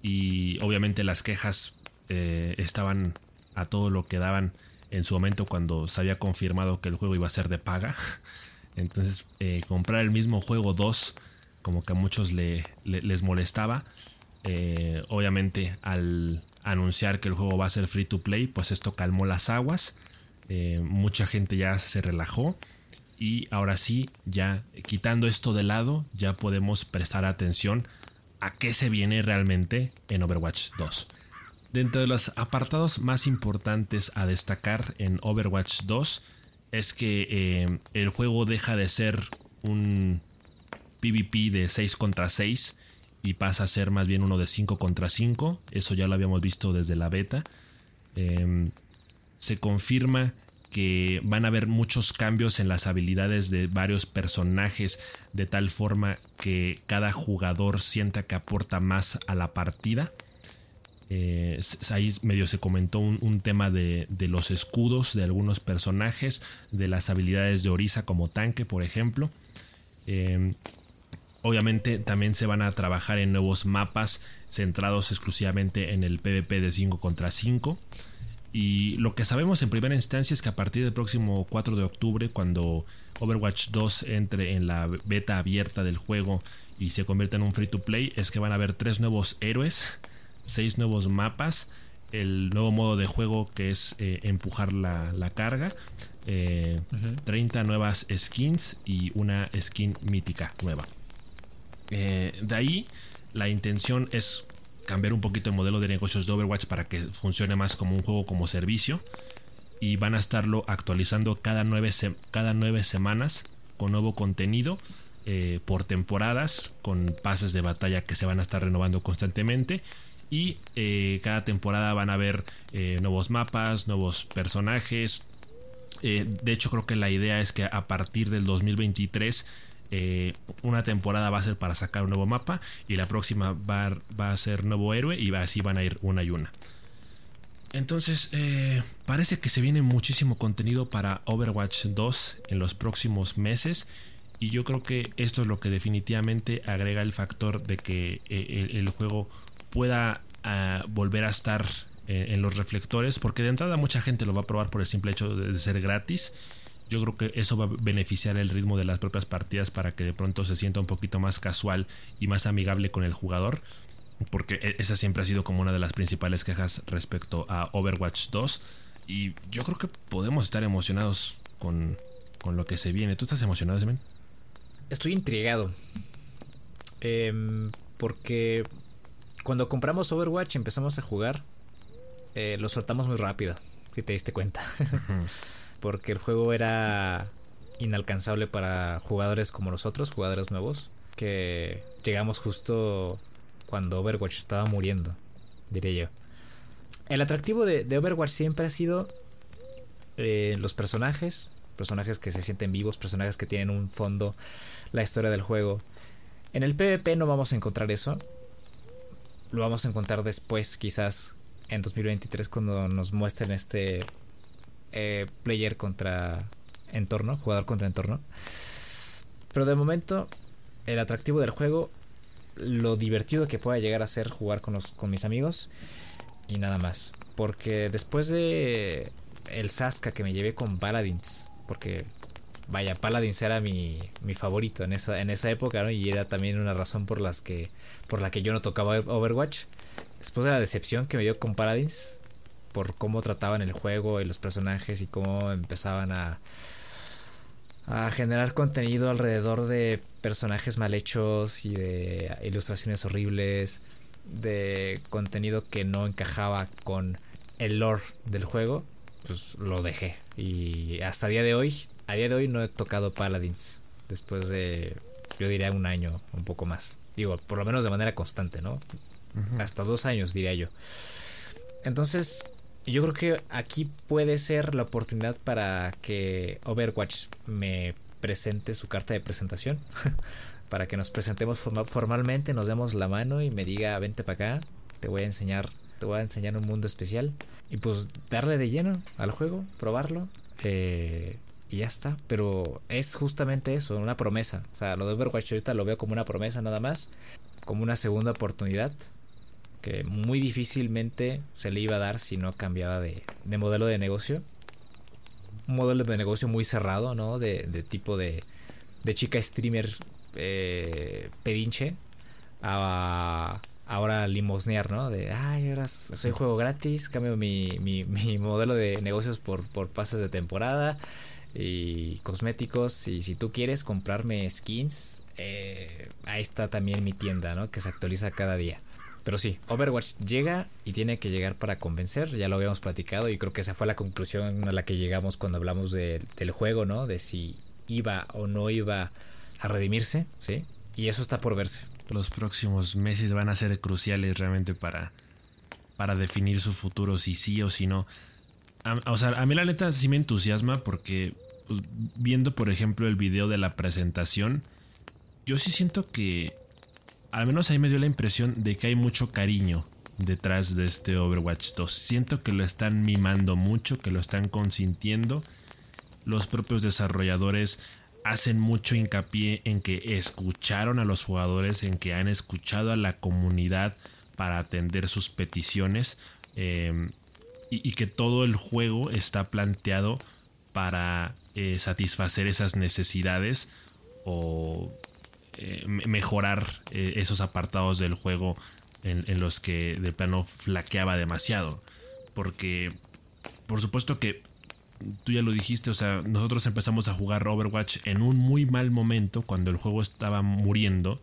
Y obviamente las quejas eh, estaban a todo lo que daban en su momento cuando se había confirmado que el juego iba a ser de paga. (laughs) Entonces, eh, comprar el mismo juego 2, como que a muchos les molestaba. Eh, obviamente, al anunciar que el juego va a ser free to play, pues esto calmó las aguas. Eh, mucha gente ya se relajó. Y ahora sí, ya quitando esto de lado, ya podemos prestar atención a qué se viene realmente en Overwatch 2. Dentro de los apartados más importantes a destacar en Overwatch 2 es que eh, el juego deja de ser un PvP de 6 contra 6 y pasa a ser más bien uno de 5 contra 5. Eso ya lo habíamos visto desde la beta. Em, se confirma que van a haber muchos cambios en las habilidades de varios personajes de tal forma que cada jugador sienta que aporta más a la partida. Eh, ahí medio se comentó un, tema de, los escudos de algunos personajes, de las habilidades de Orisa como tanque, por ejemplo. Em, obviamente también se van a trabajar en nuevos mapas centrados exclusivamente en el PvP de 5 contra 5. Y lo que sabemos en primera instancia es que a partir del próximo 4 de octubre, cuando Overwatch 2 entre en la beta abierta del juego y se convierta en un free to play, es que van a haber tres nuevos héroes, seis nuevos mapas, el nuevo modo de juego que es eh, empujar la, carga, 30 eh, nuevas skins y una skin mítica nueva. Eh, de ahí la intención es cambiar un poquito el modelo de negocios de Overwatch para que funcione más como un juego como servicio. Y van a estarlo actualizando cada nueve, cada nueve semanas con nuevo contenido eh, por temporadas, con pases de batalla que se van a estar renovando constantemente. Y eh, cada temporada van a haber eh, nuevos mapas, nuevos personajes. de hecho, creo que la idea es que a partir del 2023 eh, una temporada va a ser para sacar un nuevo mapa y la próxima va, a ser nuevo héroe y así van a ir una y una. Entonces, eh, parece que se viene muchísimo contenido para Overwatch 2 en los próximos meses. Y yo creo que esto es lo que definitivamente agrega el factor de que eh, el, juego pueda ah, volver a estar en los reflectores. Porque de entrada mucha gente lo va a probar por el simple hecho de ser gratis. Yo creo que eso va a beneficiar el ritmo de las propias partidas para que de pronto se sienta un poquito más casual y más amigable con el jugador. Porque e-, esa siempre ha sido como una de las principales quejas respecto a Overwatch 2. Y yo creo que podemos estar emocionados con, lo que se viene. ¿Tú estás emocionado, Semen? Estoy intrigado. Em, porque cuando compramos Overwatch y empezamos a jugar, eh, lo soltamos muy rápido. Si te diste cuenta. (laughs) porque el juego era inalcanzable para jugadores como nosotros, jugadores nuevos, que llegamos justo cuando Overwatch estaba muriendo, diré yo. El atractivo de, Overwatch siempre ha sido eh, los personajes, personajes que se sienten vivos, personajes que tienen un fondo, la historia del juego. En el PvP no vamos a encontrar eso. Lo vamos a encontrar después, quizás en 2023, cuando nos muestren este eh, player contra entorno, jugador contra entorno. Pero de momento, el atractivo del juego, lo divertido que pueda llegar a ser jugar con, los, con mis amigos y nada más. Porque después de el Saska que me llevé con Paladins, porque vaya, Paladins era mi, mi favorito en esa, en esa época, Y era también una razón por las que por la que yo no tocaba Overwatch. Después de la decepción que me dio con Paladins, por cómo trataban el juego y los personajes y cómo empezaban a, a generar contenido alrededor de personajes mal hechos y de ilustraciones horribles, de contenido que no encajaba con el lore del juego, pues lo dejé. Y hasta día de hoy, a día de hoy no he tocado Paladins. Después de, yo diría, un año, un poco más. Digo, por lo menos de manera constante, ¿no? Hasta dos años, diría yo. Entonces, yo creo que aquí puede ser la oportunidad para que Overwatch me presente su carta de presentación. (laughs) para que nos presentemos formalmente, nos demos la mano y me diga, vente para acá, te voy a enseñar, te voy a enseñar un mundo especial. Y pues darle de lleno al juego, probarlo. Eh, y ya está. Pero es justamente eso, una promesa. O sea, lo de Overwatch ahorita lo veo como una promesa nada más. Como una segunda oportunidad que muy difícilmente se le iba a dar si no cambiaba de, de modelo de negocio. Un modelo de negocio muy cerrado, ¿no? De, de tipo de, de chica streamer eh, pedinche a ahora limosnear, ¿no? De, ay, ahora soy juego gratis, cambio mi, mi, mi modelo de negocios por, por pases de temporada y cosméticos. Y si tú quieres comprarme skins, eh, ahí está también mi tienda, ¿no? Que se actualiza cada día. Pero sí, Overwatch llega y tiene que llegar para convencer, ya lo habíamos platicado y creo que esa fue la conclusión a la que llegamos cuando hablamos del juego, ¿no? De si iba o no iba a redimirse, ¿sí? Y eso está por verse. Los próximos meses van a ser cruciales realmente para, para definir su futuro, si sí o si no. o sea, a mí la neta sí me entusiasma porque pues, viendo, por ejemplo, el video de la presentación, yo sí siento que al menos ahí me dio la impresión de que hay mucho cariño detrás de este Overwatch 2. Siento que lo están mimando mucho, que lo están consintiendo. Los propios desarrolladores hacen mucho hincapié en que escucharon a los jugadores, en que han escuchado a la comunidad para atender sus peticiones eh, y, que todo el juego está planteado para eh, satisfacer esas necesidades o eh, mejorar eh, esos apartados del juego en, los que de plano flaqueaba demasiado. Porque, por supuesto que tú ya lo dijiste, o sea, nosotros empezamos a jugar Overwatch en un muy mal momento cuando el juego estaba muriendo.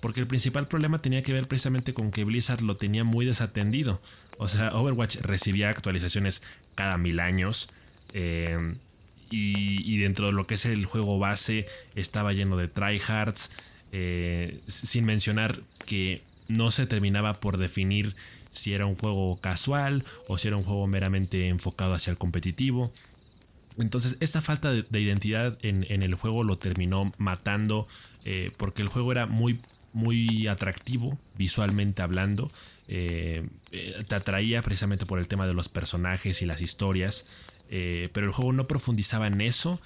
Porque el principal problema tenía que ver precisamente con que Blizzard lo tenía muy desatendido. O sea, Overwatch recibía actualizaciones cada mil años. Y, dentro de lo que es el juego base estaba lleno de tryhards, eh, sin mencionar que no se terminaba por definir si era un juego casual o si era un juego meramente enfocado hacia el competitivo. Entonces esta falta de, identidad en, el juego lo terminó matando eh, porque el juego era muy, muy atractivo visualmente hablando. Eh, te atraía precisamente por el tema de los personajes y las historias. Eh, pero el juego no profundizaba en eso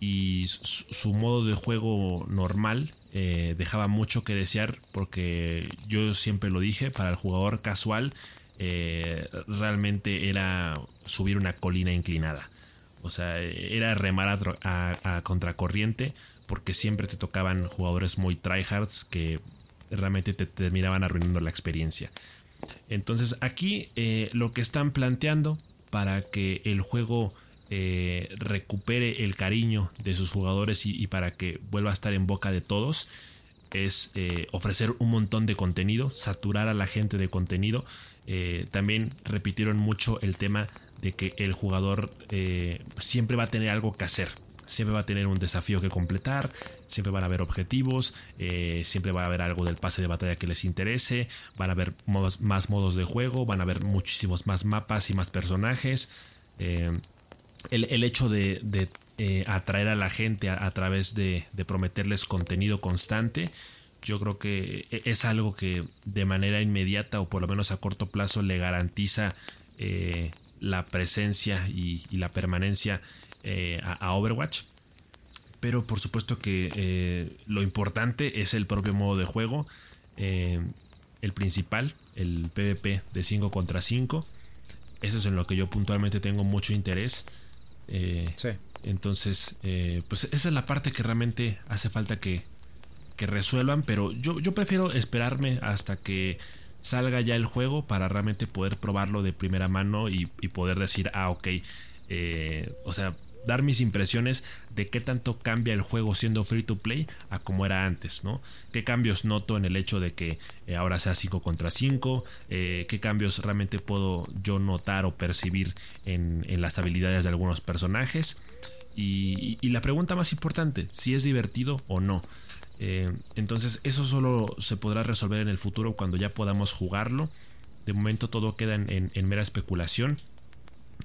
y su, modo de juego normal eh, dejaba mucho que desear porque yo siempre lo dije, para el jugador casual eh, realmente era subir una colina inclinada. O sea, era remar a, contracorriente porque siempre te tocaban jugadores muy tryhards que realmente te terminaban arruinando la experiencia. Entonces aquí lo que están planteando para que el juego eh, recupere el cariño de sus jugadores y, para que vuelva a estar en boca de todos es eh, ofrecer un montón de contenido, saturar a la gente de contenido. Eh, también repitieron mucho el tema de que el jugador siempre va a tener algo que hacer siempre va a tener un desafío que completar, siempre van a haber objetivos, eh, siempre va a haber algo del pase de batalla que les interese, van a haber más modos de juego, van a haber muchísimos más mapas y más personajes. Eh, el, hecho de, eh, atraer a la gente a, través de, prometerles contenido constante, yo creo que e, es algo que de manera inmediata o por lo menos a corto plazo le garantiza la presencia y, y la permanencia eh, a, Overwatch. Pero por supuesto que eh, lo importante es el propio modo de juego. Eh, el principal, el PvP de 5 contra 5. Eso es en lo que yo puntualmente tengo mucho interés. Entonces, pues esa es la parte que realmente hace falta que, que resuelvan. Pero yo, yo prefiero esperarme hasta que salga ya el juego para realmente poder probarlo de primera mano y, y poder decir, ah, ok. o sea, dar mis impresiones de qué tanto cambia el juego siendo free to play a como era antes, ¿no? ¿Qué cambios noto en el hecho de que eh, ahora sea 5 contra 5? Eh, ¿Qué cambios realmente puedo yo notar o percibir en, las habilidades de algunos personajes? Y, la pregunta más importante, si es divertido o no. Eh, entonces eso solo se podrá resolver en el futuro cuando ya podamos jugarlo. De momento todo queda en mera especulación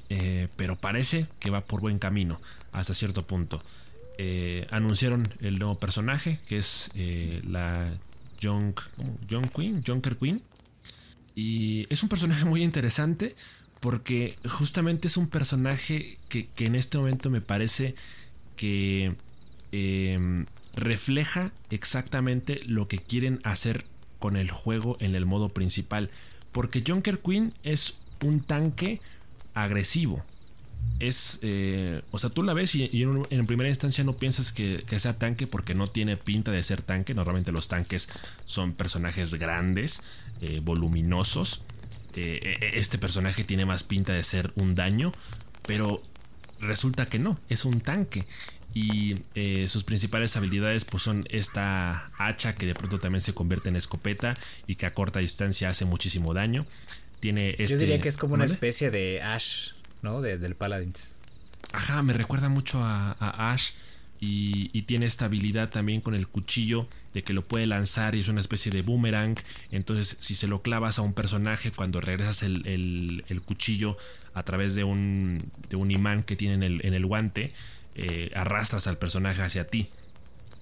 eh, pero parece que va por buen camino hasta cierto punto. Eh, anunciaron el nuevo personaje que es eh, la John Queen, Junker Queen. Y es un personaje muy interesante porque justamente es un personaje que, que en este momento me parece que refleja exactamente lo que quieren hacer con el juego en el modo principal. Porque Junker Queen es un tanque agresivo. Es, eh, o sea, tú la ves y, en, primera instancia no piensas que, sea tanque porque no tiene pinta de ser tanque. Normalmente los tanques son personajes grandes, eh, voluminosos. Eh, este personaje tiene más pinta de ser un daño, pero resulta que no, es un tanque y sus principales habilidades pues son esta hacha que de pronto también se convierte en escopeta y que a corta distancia hace muchísimo daño. Tiene este... Yo diría que es como una especie de Ash, ¿no? del Paladins. Ajá, me recuerda mucho a, Ash. Y, tiene esta habilidad también con el cuchillo de que lo puede lanzar y es una especie de boomerang. Entonces, si se lo clavas a un personaje, cuando regresas el, cuchillo a través de un, de un imán que tiene en el, en el guante, eh, arrastras al personaje hacia ti.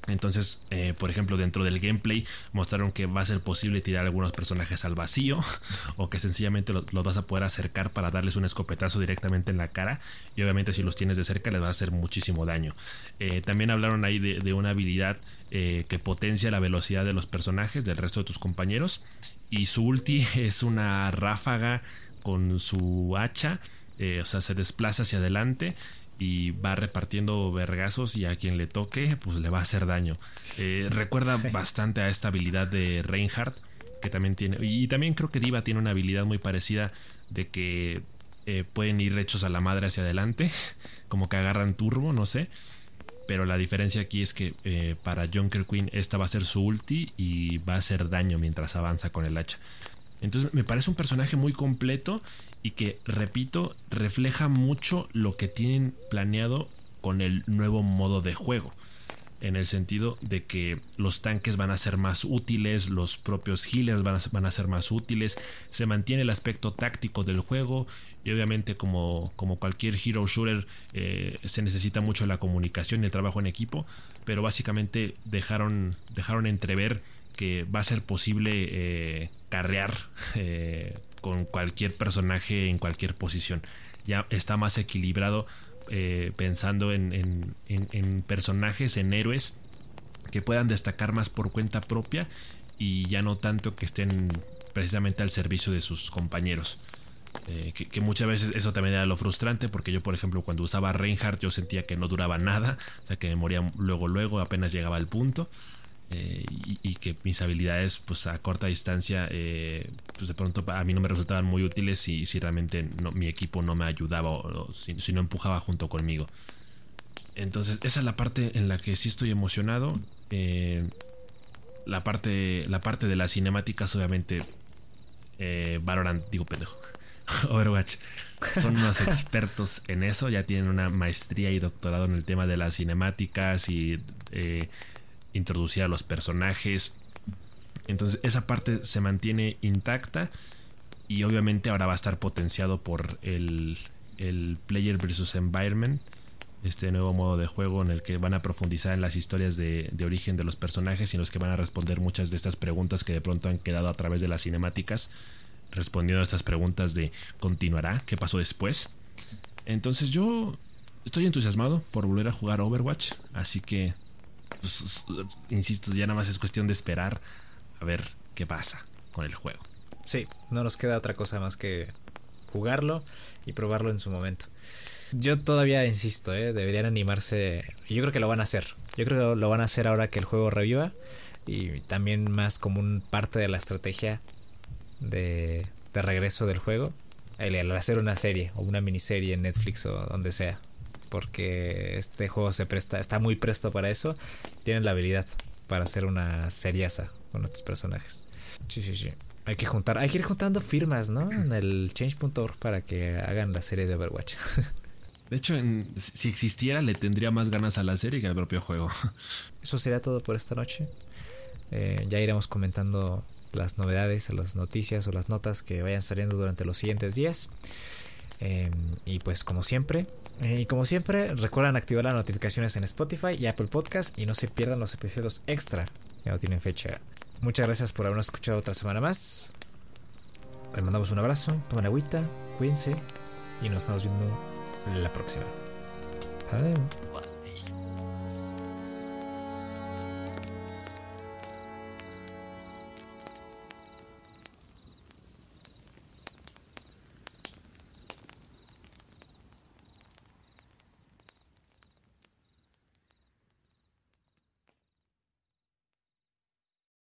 Entonces, eh, por ejemplo, dentro del gameplay mostraron que va a ser posible tirar algunos personajes al vacío (laughs) o que sencillamente los, vas a poder acercar para darles un escopetazo directamente en la cara y obviamente si los tienes de cerca les va a hacer muchísimo daño. Eh, también hablaron ahí de, una habilidad que potencia la velocidad de los personajes del resto de tus compañeros y su ulti (laughs) es una ráfaga con su hacha, o sea, se desplaza hacia adelante y va repartiendo vergazos y a quien le toque pues le va a hacer daño. Eh, recuerda bastante a esta habilidad de Reinhardt que también tiene y también creo que Diva tiene una habilidad muy parecida de que eh, pueden ir hechos a la madre hacia adelante (laughs) como que agarran turbo no sé pero la diferencia aquí es que eh, para Junker Queen esta va a ser su ulti y va a hacer daño mientras avanza con el hacha entonces me parece un personaje muy completo y que, repito, refleja mucho lo que tienen planeado con el nuevo modo de juego. En el sentido de que los tanques van a ser más útiles, los propios healers van a, ser más útiles, se mantiene el aspecto táctico del juego y obviamente como, como cualquier hero shooter eh, se necesita mucho la comunicación y el trabajo en equipo, pero básicamente dejaron, dejaron entrever que va a ser posible eh, carrear eh, con cualquier personaje en cualquier posición. Ya está más equilibrado eh, pensando en, personajes, en héroes que puedan destacar más por cuenta propia y ya no tanto que estén precisamente al servicio de sus compañeros. Que, muchas veces eso también era lo frustrante porque yo por ejemplo cuando usaba Reinhardt yo sentía que no duraba nada, o sea que me moría luego luego apenas llegaba al punto eh, y, que mis habilidades pues a corta distancia eh, pues de pronto a mí no me resultaban muy útiles si, si realmente mi equipo no me ayudaba o, si, no empujaba junto conmigo. Entonces esa es la parte en la que sí estoy emocionado. Eh, la parte la parte de las cinemáticas obviamente Valorant digo pendejo (laughs) Overwatch. Son unos (laughs) expertos en eso ya tienen una maestría y doctorado en el tema de las cinemáticas y introducir a los personajes. Entonces esa parte se mantiene intacta y obviamente ahora va a estar potenciado por el, el Player versus Environment, este nuevo modo de juego en el que van a profundizar en las historias de, de, origen de los personajes y en los que van a responder muchas de estas preguntas que de pronto han quedado a través de las cinemáticas, respondiendo a estas preguntas de ¿continuará? ¿Qué pasó después? Entonces yo estoy entusiasmado por volver a jugar Overwatch, así que pues, insisto, ya nada más es cuestión de esperar a ver qué pasa con el juego. Sí, no nos queda otra cosa más que jugarlo y probarlo en su momento. Yo todavía insisto, ¿eh? deberían animarse. Yo creo que lo van a hacer. Yo creo que lo van a hacer ahora que el juego reviva. Y también más como un parte de la estrategia de, regreso del juego. el hacer una serie o una miniserie en Netflix o donde sea porque este juego se presta, está muy presto para eso. Tienen la habilidad para hacer una seriaza con estos personajes. Sí, sí, sí. Hay que juntar, hay que ir juntando firmas, ¿no? En el change.org para que hagan la serie de Overwatch. (laughs) De hecho, si existiera, le tendría más ganas a la serie que al propio juego. (laughs) Eso sería todo por esta noche. Eh, ya iremos comentando las novedades, las noticias o las notas que vayan saliendo durante los siguientes días. Eh, y pues como siempre, eh, y como siempre, recuerden activar las notificaciones en Spotify y Apple Podcast y no se pierdan los episodios extra que no tienen fecha. Muchas gracias por habernos escuchado otra semana más. Les mandamos un abrazo, tomen agüita, cuídense y nos estamos viendo la próxima. Adiós.